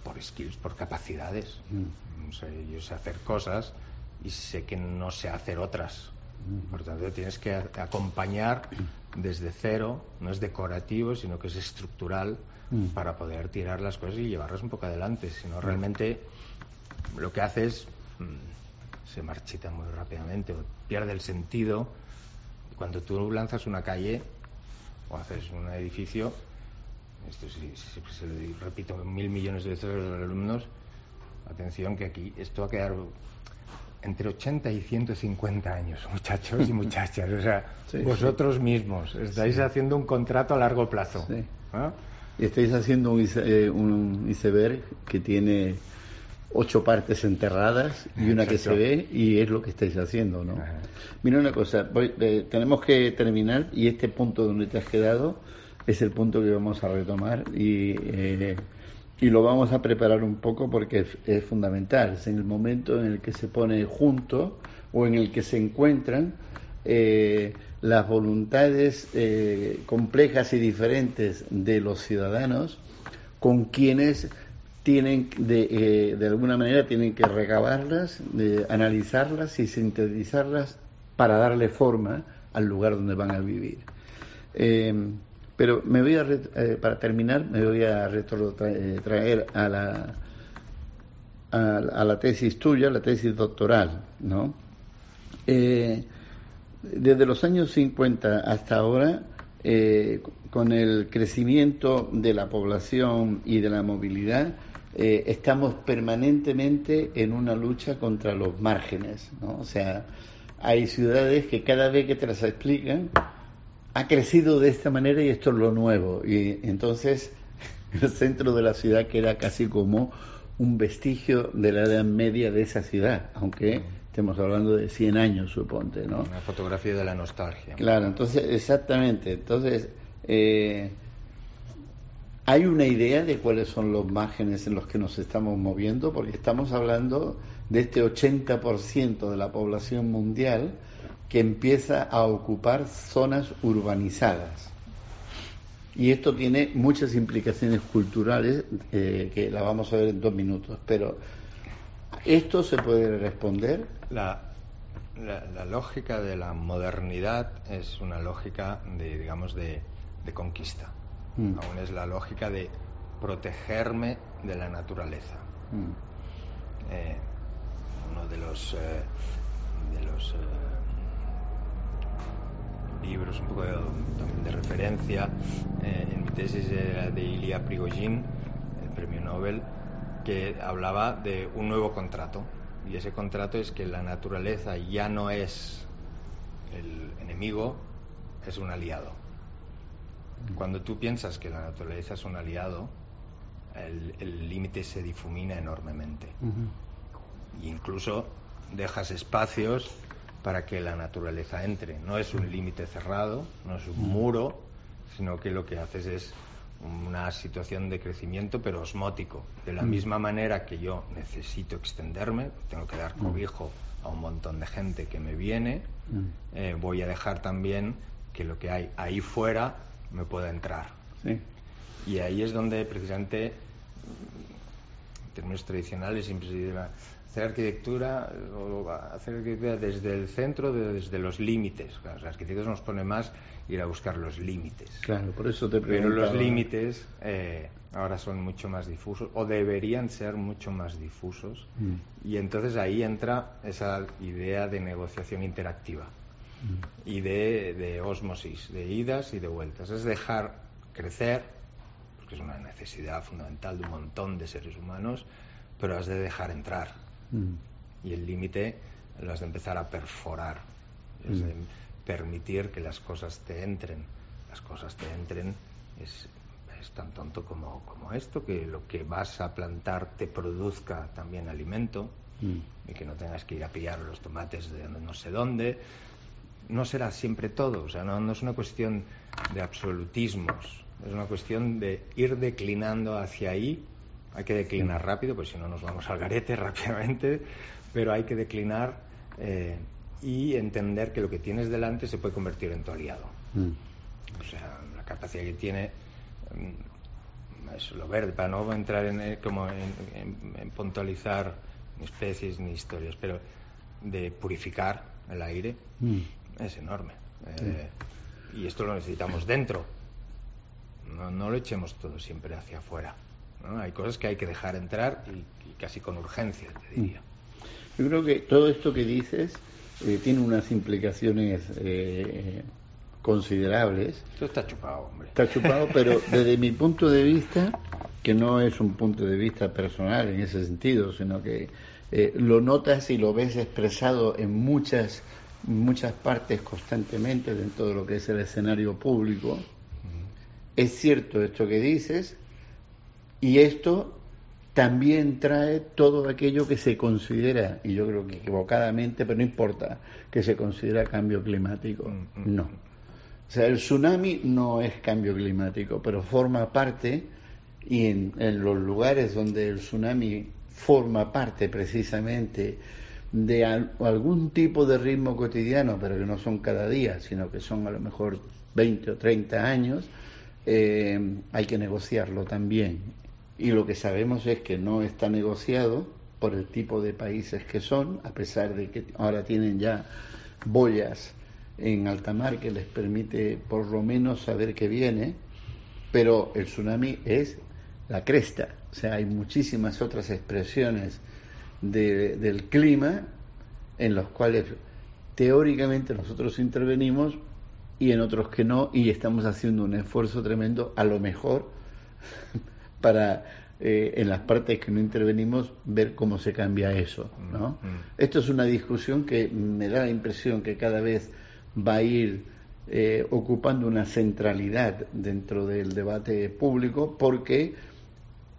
por, skills, por capacidades. Mm. yo sé hacer cosas y sé que no sé hacer otras. Por tanto, tienes que acompañar desde cero, no es decorativo, sino que es estructural mm. para poder tirar las cosas y llevarlas un poco adelante. Si no, realmente lo que hace es mm, se marchita muy rápidamente o pierde el sentido. Cuando tú lanzas una calle o haces un edificio, esto sí, se lo repito mil millones de veces a los alumnos, atención que aquí esto va a quedar entre 80 y 150 años, muchachos y muchachas. O sea, *laughs* vosotros mismos estáis haciendo un contrato a largo plazo. Y estáis haciendo un, eh, un, iceberg que tiene ocho partes enterradas y una que se ve y es lo que estáis haciendo, ¿no? Mira una cosa, eh, tenemos que terminar y este punto donde te has quedado es el punto que vamos a retomar y eh, y lo vamos a preparar un poco porque es, fundamental. Es en el momento en el que se pone junto o en el que se encuentran eh, las voluntades eh, complejas y diferentes de los ciudadanos con quienes tienen de, eh, de alguna manera tienen que recabarlas, analizarlas y sintetizarlas para darle forma al lugar donde van a vivir. Pero me voy a, eh, para terminar, me voy a traer a la, a, la tesis tuya, la tesis doctoral, ¿no? Eh, desde los años 50 hasta ahora, eh, con el crecimiento de la población y de la movilidad, estamos permanentemente en una lucha contra los márgenes, ¿no? O sea, hay ciudades que cada vez que te las explican, ha crecido de esta manera y esto es lo nuevo. Y entonces *laughs* el centro de la ciudad queda casi como un vestigio de la edad media de esa ciudad, aunque estemos hablando de 100 años, suponte, ¿no? Una fotografía de la nostalgia. Claro, entonces, exactamente. Entonces, eh, ¿hay una idea de cuáles son los márgenes en los que nos estamos moviendo? Porque estamos hablando de este 80% de la población mundial que empieza a ocupar zonas urbanizadas. Y esto tiene muchas implicaciones culturales eh, que la vamos a ver en dos minutos. Pero, ¿esto se puede responder? La, la, lógica de la modernidad es una lógica de, digamos, de, conquista. Mm. Aún es la lógica de protegerme de la naturaleza. Mm. Eh, uno de los, eh, de los libros un poco de, también de referencia. Eh, en mi tesis era de Ilya Prigogine, el premio Nobel, que hablaba de un nuevo contrato. Y ese contrato es que la naturaleza ya no es el enemigo, es un aliado. Cuando tú piensas que la naturaleza es un aliado, el límite se difumina enormemente. E incluso dejas espacios para que la naturaleza entre. No es un límite cerrado, no es un muro, sino que lo que haces es una situación de crecimiento pero osmótico. De la mm. misma manera que yo necesito extenderme, tengo que dar cobijo a un montón de gente que me viene, mm. eh, voy a dejar también que lo que hay ahí fuera me pueda entrar. Y ahí es donde precisamente, en términos tradicionales, siempre se dice hacer arquitectura o hacer arquitectura desde el centro, desde los límites. Los arquitectos nos pone más ir a buscar los límites. Claro, por eso te Pero los límites eh, ahora son mucho más difusos o deberían ser mucho más difusos mm. y entonces ahí entra esa idea de negociación interactiva mm. y de, de osmosis, de idas y de vueltas. Es dejar crecer, porque es una necesidad fundamental de un montón de seres humanos, pero has de dejar entrar. Mm. Y el límite lo has de empezar a perforar. Es de permitir que las cosas te entren. Las cosas te entren es, tan tonto como, como, esto, que lo que vas a plantar te produzca también alimento mm. y que no tengas que ir a pillar los tomates de no sé dónde. No será siempre todo, o sea, no, no es una cuestión de absolutismos, es una cuestión de ir declinando hacia ahí. Hay que declinar rápido, pues si no nos vamos al garete *laughs* rápidamente, pero hay que declinar eh, y entender que lo que tienes delante se puede convertir en tu aliado. Mm. O sea, la capacidad que tiene mm, es lo verde, para no entrar en, eh, como en, puntualizar ni especies ni historias, pero de purificar el aire mm. es enorme. Eh, y esto lo necesitamos dentro. No, no, lo echemos todo siempre hacia afuera. Hay cosas que hay que dejar entrar y, y casi con urgencia, te diría. Yo creo que todo esto que dices eh, tiene unas implicaciones eh, considerables. Esto está chupado, hombre. Está chupado, *laughs* pero desde mi punto de vista, que no es un punto de vista personal en ese sentido, sino que eh, lo notas y lo ves expresado en muchas muchas partes constantemente dentro de lo que es el escenario público. Es cierto esto que dices y esto también trae todo aquello que se considera, y yo creo que equivocadamente, pero no importa, que se considera cambio climático. Mm, mm. No. O sea, el tsunami no es cambio climático, pero forma parte, y en, los lugares donde el tsunami forma parte precisamente de algún tipo de ritmo cotidiano, pero que no son cada día, sino que son a lo mejor 20 o 30 años, eh, hay que negociarlo también y lo que sabemos es que no está negociado por el tipo de países que son, a pesar de que ahora tienen ya boyas en alta mar que les permite por lo menos saber que viene, pero el tsunami es la cresta, o sea, hay muchísimas otras expresiones del clima en los cuales teóricamente nosotros intervenimos y en otros que no, y estamos haciendo un esfuerzo tremendo, a lo mejor para eh, en las partes que no intervenimos ver cómo se cambia eso. ¿no? Mm, mm. Esto es una discusión que me da la impresión que cada vez va a ir eh, ocupando una centralidad dentro del debate público porque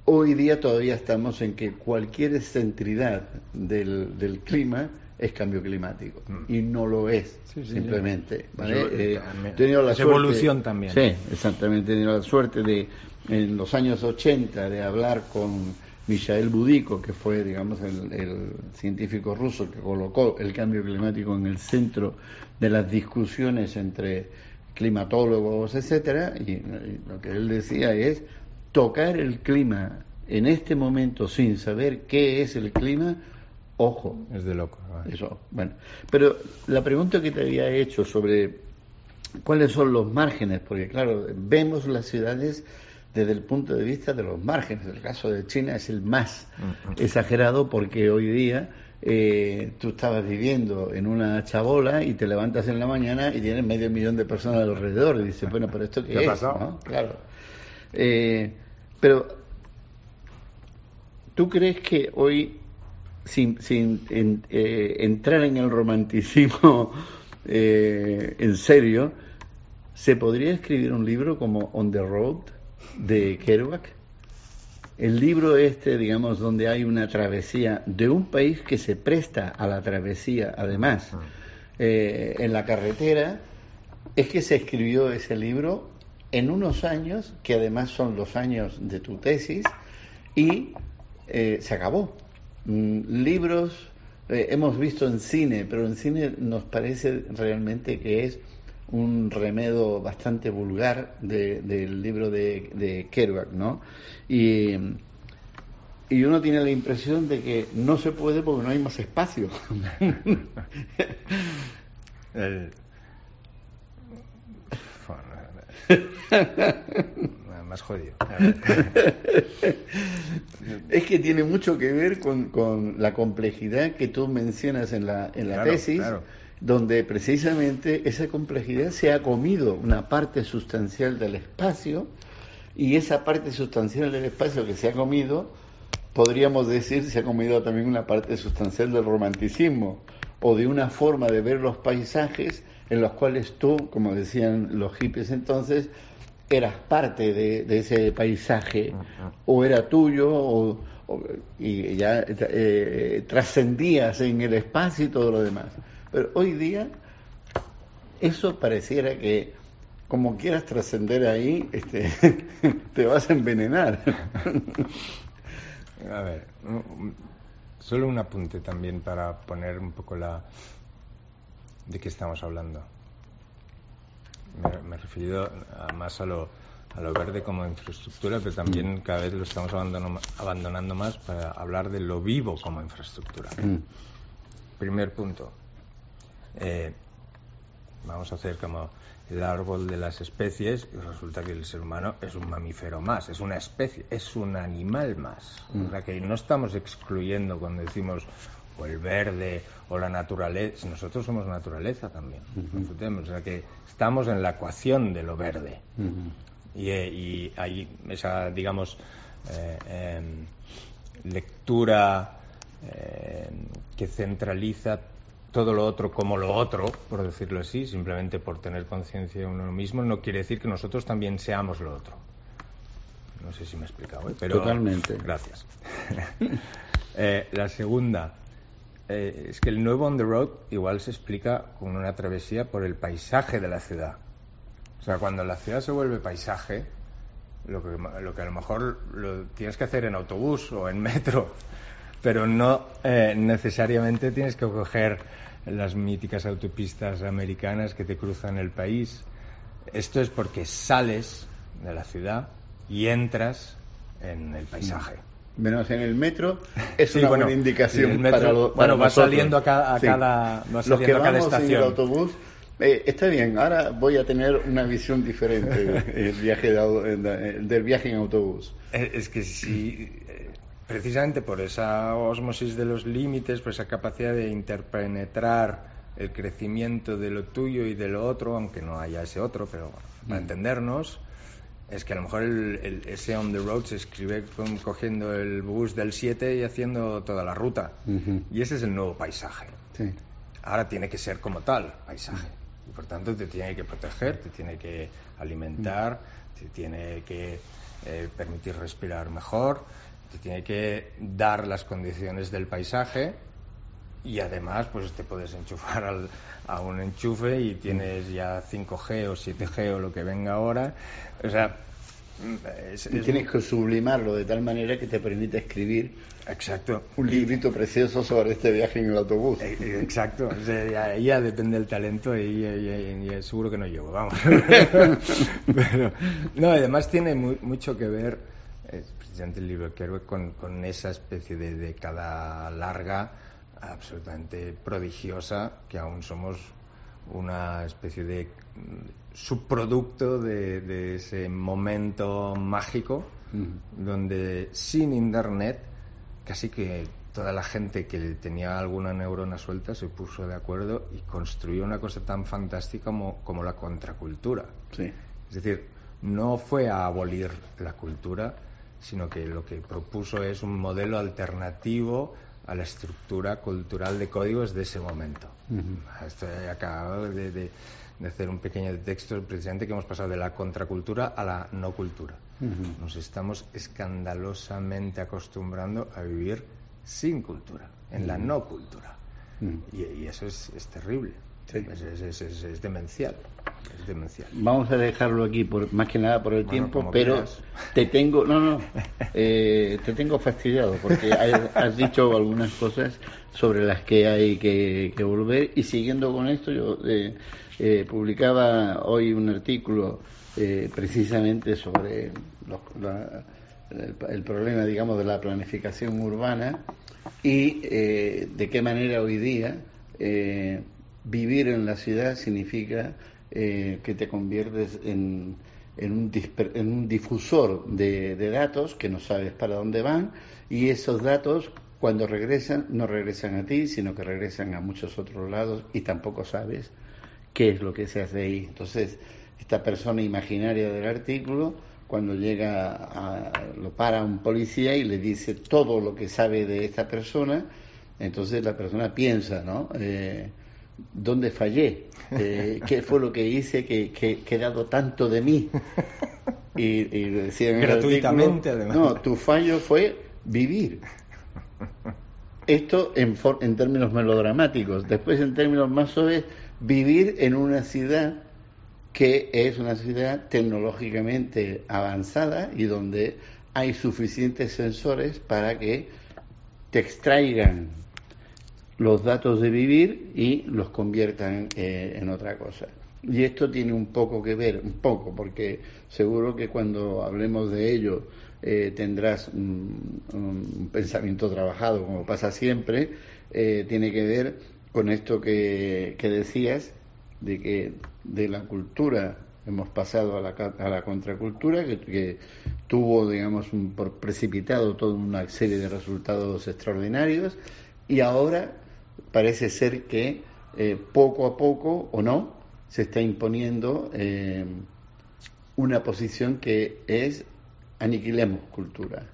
hoy día todavía estamos en que cualquier excentridad del, del clima es cambio climático. Mm. y no lo es simplemente. Eh, tenido la evolución también. Sí exactamente he tenido la suerte de en los años 80 de hablar con Michael Budico, que fue, digamos, el, científico ruso que colocó el cambio climático en el centro de las discusiones entre climatólogos, etcétera, y, lo que él decía es tocar el clima en este momento sin saber qué es el clima, ojo. Es de loco. Eso, bueno. Pero la pregunta que te había hecho sobre cuáles son los márgenes, porque claro, vemos las ciudades desde el punto de vista de los márgenes. El caso de China es el más exagerado porque hoy día eh, tú estabas viviendo en una chabola y te levantas en la mañana y tienes medio millón de personas alrededor y dices, bueno, pero esto *laughs* qué, ¿Qué es, pasado? Claro. Eh, pero ¿tú crees que hoy, sin, sin eh, entrar en el romanticismo *laughs* en serio, se podría escribir un libro como On the Road? de Kerouac. El libro este, digamos, donde hay una travesía de un país que se presta a la travesía, además, ah. eh, en la carretera, es que se escribió ese libro en unos años, que además son los años de tu tesis, y eh, se acabó. Mm, libros eh, hemos visto en cine, pero en cine nos parece realmente que es un remedo bastante vulgar del libro de, de Kerouac, ¿no? Y, y uno tiene la impresión de que no se puede porque no hay más espacio. *laughs* *laughs* más jodido. *laughs* es que tiene mucho que ver con, la complejidad que tú mencionas en la, en la tesis, donde precisamente esa complejidad se ha comido una parte sustancial del espacio y esa parte sustancial del espacio que se ha comido, podríamos decir, se ha comido también una parte sustancial del romanticismo o de una forma de ver los paisajes en los cuales tú, como decían los hippies entonces, eras parte de, ese paisaje, o era tuyo, o, y ya eh, trascendías en el espacio y todo lo demás. Pero hoy día, eso pareciera que, como quieras trascender ahí, este, *laughs* te vas a envenenar. *laughs* a ver, solo un apunte también para poner un poco la de qué estamos hablando. Me, he referido más a lo, a lo verde como infraestructura, pero también mm. cada vez lo estamos abandonando más para hablar de lo vivo como infraestructura. Mm. Primer punto. Eh, vamos a hacer como el árbol de las especies y resulta que el ser humano es un mamífero más, es una especie, es un animal más. Mm. O sea que no estamos excluyendo cuando decimos o el verde o la naturaleza. Nosotros somos naturaleza también. O sea que estamos en la ecuación de lo verde. Eh, y, hay esa, digamos, eh, em, lectura eh, que centraliza todo lo otro como lo otro, por decirlo así, simplemente por tener conciencia de uno mismo, no quiere decir que nosotros también seamos lo otro. No sé si me he explicado, pero. Totalmente. Gracias. *laughs* la segunda, eh, es que el nuevo on the road igual se explica con una travesía por el paisaje de la ciudad. O sea, cuando la ciudad se vuelve paisaje, lo que, lo que a lo mejor lo tienes que hacer en autobús o en *laughs* metro, pero no eh, necesariamente tienes que coger las míticas autopistas americanas que te cruzan el país. Esto es porque sales de la ciudad y entras en el paisaje menos en el metro, *laughs* es una buena indicación para, lo, bueno, va saliendo a, cada, Los que a cada estación. En el autobús, eh, está bien, ahora voy a tener una visión diferente del *laughs* viaje, del viaje en autobús. Eh, es que si, eh, precisamente por esa osmosis de los límites, por esa capacidad de interpenetrar el crecimiento de lo tuyo y de lo otro, aunque no haya ese otro, pero para mm. entendernos, es que a lo mejor el, ese on the road se escribe cogiendo el bus del 7 y haciendo toda la ruta. Y ese es el nuevo paisaje. Ahora tiene que ser como tal, paisaje. Y por tanto te tiene que proteger, te tiene que alimentar, te tiene que eh, permitir respirar mejor, te tiene que dar las condiciones del paisaje y además pues te puedes enchufar al, a un enchufe y tienes ya 5G o 7G o lo que venga ahora. O sea, tienes que sublimarlo de tal manera que te permite escribir exacto. un librito precioso sobre este viaje en el autobús. Eh, eh, exacto. Ya, depende del talento y, seguro que no llego vamos. *laughs* Pero no además tiene mucho que ver precisamente el libro que con, con esa especie de década larga absolutamente prodigiosa que aún somos una especie de mm, subproducto de, ese momento mágico donde sin internet casi que toda la gente que tenía alguna neurona suelta se puso de acuerdo y construyó una cosa tan fantástica como, como la contracultura. Es decir, no fue a abolir la cultura, sino que lo que propuso es un modelo alternativo a la estructura cultural de códigos de ese momento. Estoy acabado de, hacer un pequeño texto precisamente que hemos pasado de la contracultura a la no cultura. Nos estamos escandalosamente acostumbrando a vivir sin cultura, en la no cultura. y, eso es, terrible, es, es, demencial. es demencial. Vamos a dejarlo aquí, por, más que nada por el tiempo, pero te tengo, no, no, *laughs* eh, te tengo fastidiado porque has, dicho algunas cosas sobre las que hay que, volver y siguiendo con esto yo eh, eh, publicaba hoy un artículo precisamente sobre el, problema, digamos, de la planificación urbana y de qué manera hoy día vivir en la ciudad significa eh, que te conviertes en, en, un, en un, difusor de, datos que no sabes para dónde van y esos datos cuando regresan no regresan a ti, sino que regresan a muchos otros lados y tampoco sabes qué es lo que se hace ahí. Entonces, esta persona imaginaria del artículo, cuando llega a, lo para un policía y le dice todo lo que sabe de esta persona, entonces la persona piensa, ¿no? Eh, dónde fallé, eh, qué fue lo que hice que, que, he dado tanto de mí. Y, y decían gratuitamente además. No, tu fallo fue vivir. Esto en, en términos melodramáticos. Después, en términos más suaves, vivir en una ciudad que es una ciudad tecnológicamente avanzada y donde hay suficientes sensores para que te extraigan los datos de vivir y los conviertan eh, en otra cosa. Y esto tiene un poco que ver, un poco, porque seguro que cuando hablemos de ello eh, tendrás un, pensamiento trabajado, como pasa siempre, eh, tiene que ver con esto que, decías, de que de la cultura hemos pasado a la, a la contracultura, que, que tuvo, digamos, un, por precipitado toda una serie de resultados extraordinarios, y ahora parece ser que eh, poco a poco, o no, se está imponiendo eh, una posición que es aniquilemos cultura.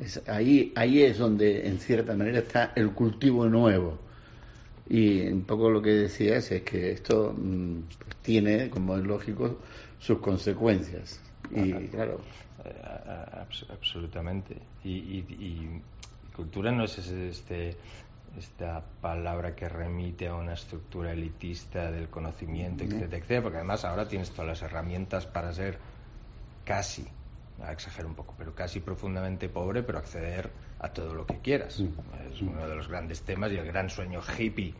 Es, ahí, ahí es donde, en cierta manera, está el cultivo nuevo. Y un poco lo que decías es que esto mm, tiene, como es lógico, sus consecuencias. Y claro. Eh, absolutamente. Y, y, cultura no es este esta palabra que remite a una estructura elitista del conocimiento, etcétera, etcétera, porque además ahora tienes todas las herramientas para ser casi, a exagerar un poco, pero casi profundamente pobre, pero acceder a todo lo que quieras. Es uno de los grandes temas y el gran sueño hippie,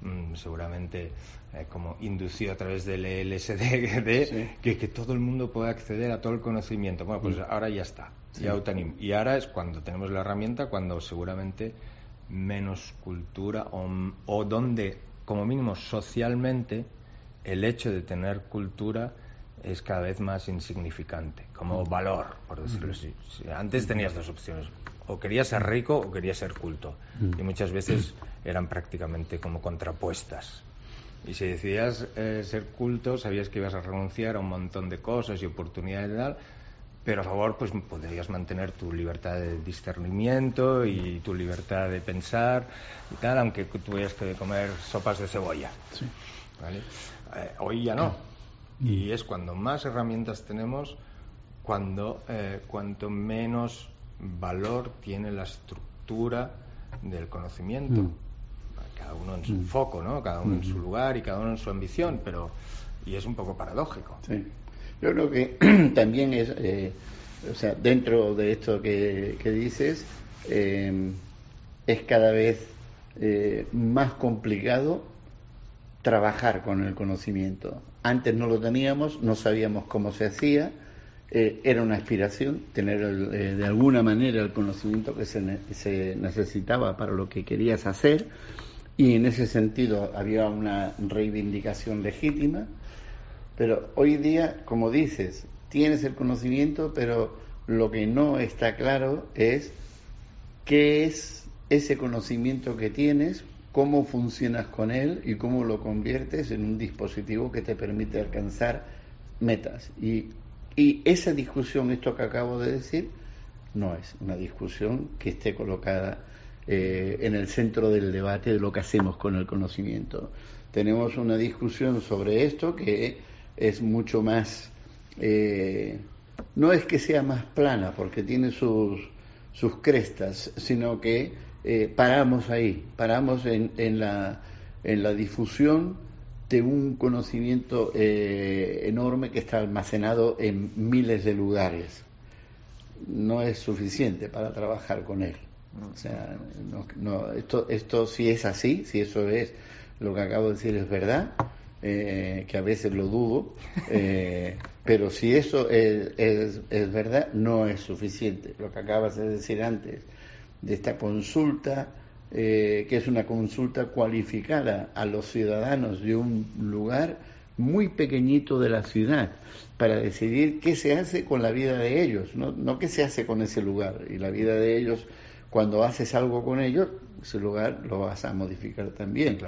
mm, seguramente eh, como inducido a través del LSD, *laughs* que, que todo el mundo pueda acceder a todo el conocimiento. Bueno, pues ahora ya está, ya Y ahora es cuando tenemos la herramienta, cuando seguramente menos cultura o, donde, como mínimo socialmente, el hecho de tener cultura es cada vez más insignificante, como valor, por decirlo así. Antes tenías dos opciones, o querías ser rico o querías ser culto, y muchas veces eran prácticamente como contrapuestas. Y si decidías eh, ser culto, sabías que ibas a renunciar a un montón de cosas y oportunidades y tal, pero a favor pues podrías mantener tu libertad de discernimiento y tu libertad de pensar y tal, aunque tuvieras que comer sopas de cebolla. Eh, hoy ya no. Mm. Y es cuando más herramientas tenemos, cuando eh, cuanto menos valor tiene la estructura del conocimiento. Mm. Cada uno en su mm. foco, ¿no? Cada uno en su lugar y cada uno en su ambición, pero y es un poco paradójico. Sí. Yo creo que *clears throat* también es, eh, o sea, dentro de esto que, dices, eh, es cada vez eh, más complicado trabajar con el conocimiento. Antes no lo teníamos, no sabíamos cómo se hacía, era una aspiración tener de alguna manera el conocimiento que se, se necesitaba para lo que querías hacer y en ese sentido había una reivindicación legítima pero hoy día, como dices, tienes el conocimiento, pero lo que no está claro es qué es ese conocimiento que tienes, cómo funcionas con él y cómo lo conviertes en un dispositivo que te permite alcanzar metas. Y, esa discusión, esto que acabo de decir, no es una discusión que esté colocada eh, en el centro del debate de lo que hacemos con el conocimiento. Tenemos una discusión sobre esto que es mucho más, eh, no es que sea más plana porque tiene sus, sus crestas, sino que eh, paramos ahí, paramos en, en, la, en la difusión de un conocimiento eh, enorme que está almacenado en miles de lugares. No es suficiente para trabajar con él. O sea, no, esto, esto si es así, si eso es lo que acabo de decir es verdad, eh, que a veces lo dudo, eh, pero si eso es, es, verdad, no es suficiente. Lo que acabas de decir antes, de esta consulta, eh, que es una consulta cualificada a los ciudadanos de un lugar muy pequeñito de la ciudad, para decidir qué se hace con la vida de ellos, no, no qué se hace con ese lugar. Y la vida de ellos, cuando haces algo con ellos, ese lugar lo vas a modificar también.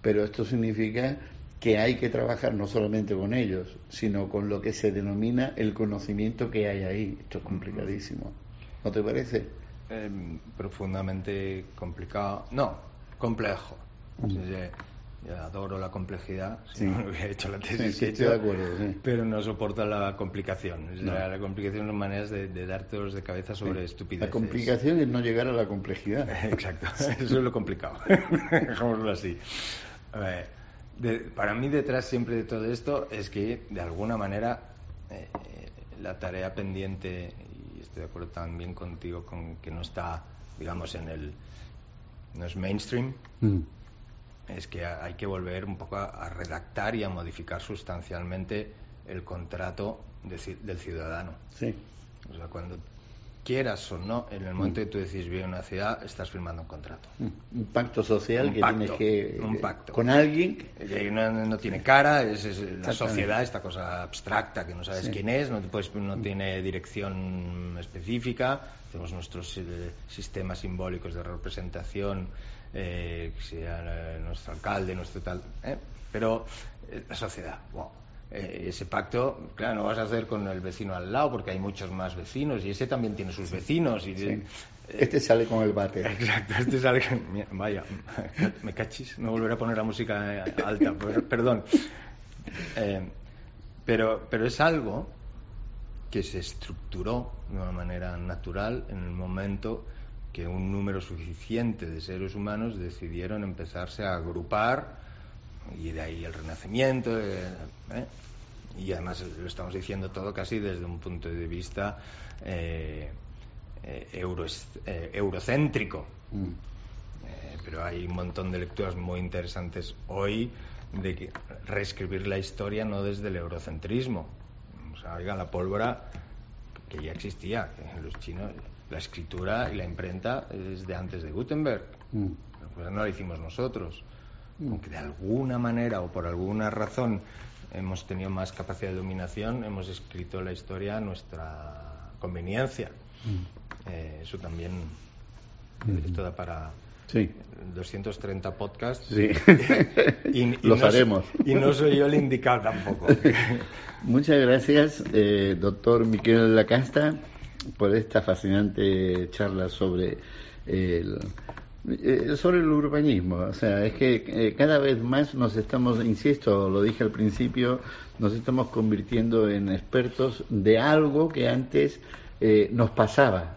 Pero esto significa que hay que trabajar no solamente con ellos, sino con lo que se denomina el conocimiento que hay ahí. Esto es complicadísimo. ¿No te parece? Em, profundamente complicado. No, complejo. Yo adoro la complejidad, si no hubiera hecho la tesis de acuerdo, pero no soporta la complicación. La complicación es maneras de, de darte de cabeza sobre estupideces. La complicación es no llegar a la complejidad. *laughs* Exacto, eso es lo complicado. *laughs* Dejámoslo así. A ver, para mí detrás siempre de todo esto es que de alguna manera eh, la tarea pendiente, y estoy de acuerdo también contigo con que no está, digamos, en el, no es mainstream, mm. es que hay que volver un poco a, redactar y a modificar sustancialmente el contrato del ciudadano. Sí. O sea, cuando quieras o no, en el momento que tú decides vivir en una ciudad, estás firmando un contrato. Un pacto social que tienes que. Un pacto. Con alguien. Que no, tiene cara, es, la sociedad, esta cosa abstracta que no sabes quién es, no, no tiene dirección específica. Tenemos nuestros eh, sistemas simbólicos de representación, eh, que sea nuestro alcalde, nuestro tal. ¿eh? Pero la sociedad, wow eh, ese pacto, claro, no vas a hacer con el vecino al lado porque hay muchos más vecinos y ese también tiene sus vecinos. Y, este sale con el bate. *laughs* Exacto, este sale con... Vaya, me cachis, no volveré a poner la música alta, perdón. Eh, pero, pero es algo que se estructuró de una manera natural en el momento que un número suficiente de seres humanos decidieron empezarse a agrupar y de ahí el renacimiento, eh, y además lo estamos diciendo todo casi desde un punto de vista eh, eh, eh eurocéntrico. Mm. Eh, pero hay un montón de lecturas muy interesantes hoy de que reescribir la historia no desde el eurocentrismo. O sea, oiga, la pólvora que ya existía, en los chinos, la escritura y la imprenta es de antes de Gutenberg. Mm. Pues no la hicimos nosotros. Aunque de alguna manera o por alguna razón hemos tenido más capacidad de dominación, hemos escrito la historia a nuestra conveniencia. Mm. Eh, eso también mm. esto da para sí. 230 podcasts. Sí. *laughs* y, Los haremos. Y no soy yo el indicado tampoco. *laughs* Muchas gracias, eh, doctor Miquel Lacasta, por esta fascinante charla sobre el eh, sobre el urbanismo, o sea, es que eh, cada vez más nos estamos, insisto, lo dije al principio, nos estamos convirtiendo en expertos de algo que antes eh, nos pasaba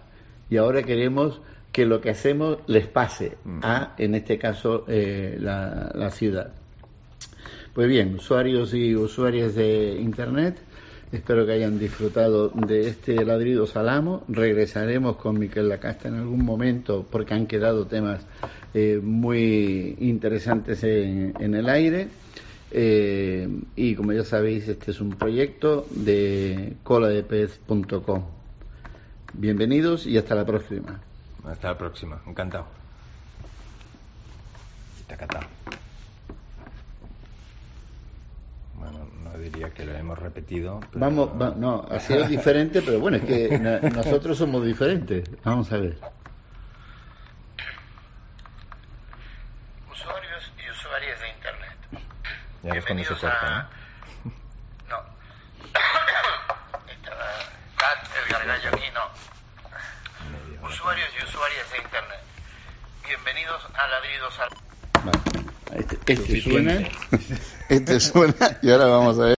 y ahora queremos que lo que hacemos les pase a, en este caso, la, la ciudad. Pues bien, usuarios y usuarias de Internet, Espero que hayan disfrutado de este ladrido salamo. Regresaremos con Miquel Lacasta en algún momento porque han quedado temas eh, muy interesantes en, el aire. Eh, y como ya sabéis, este es un proyecto de coladepez.com. Bienvenidos y hasta la próxima. Hasta la próxima, encantado. Diría que lo hemos repetido. Vamos, no, ha sido *laughs* diferente, pero bueno, es que nosotros somos diferentes. Vamos a ver. Usuarios y usuarias de Internet. Ya ves cuando se corta, ¿no? No. *coughs* Estaba el gargallo aquí, no. Usuarios y usuarias de Internet. Bienvenidos a Ladridos al... Vale. Este, este suena, *laughs* este suena y ahora vamos a ver.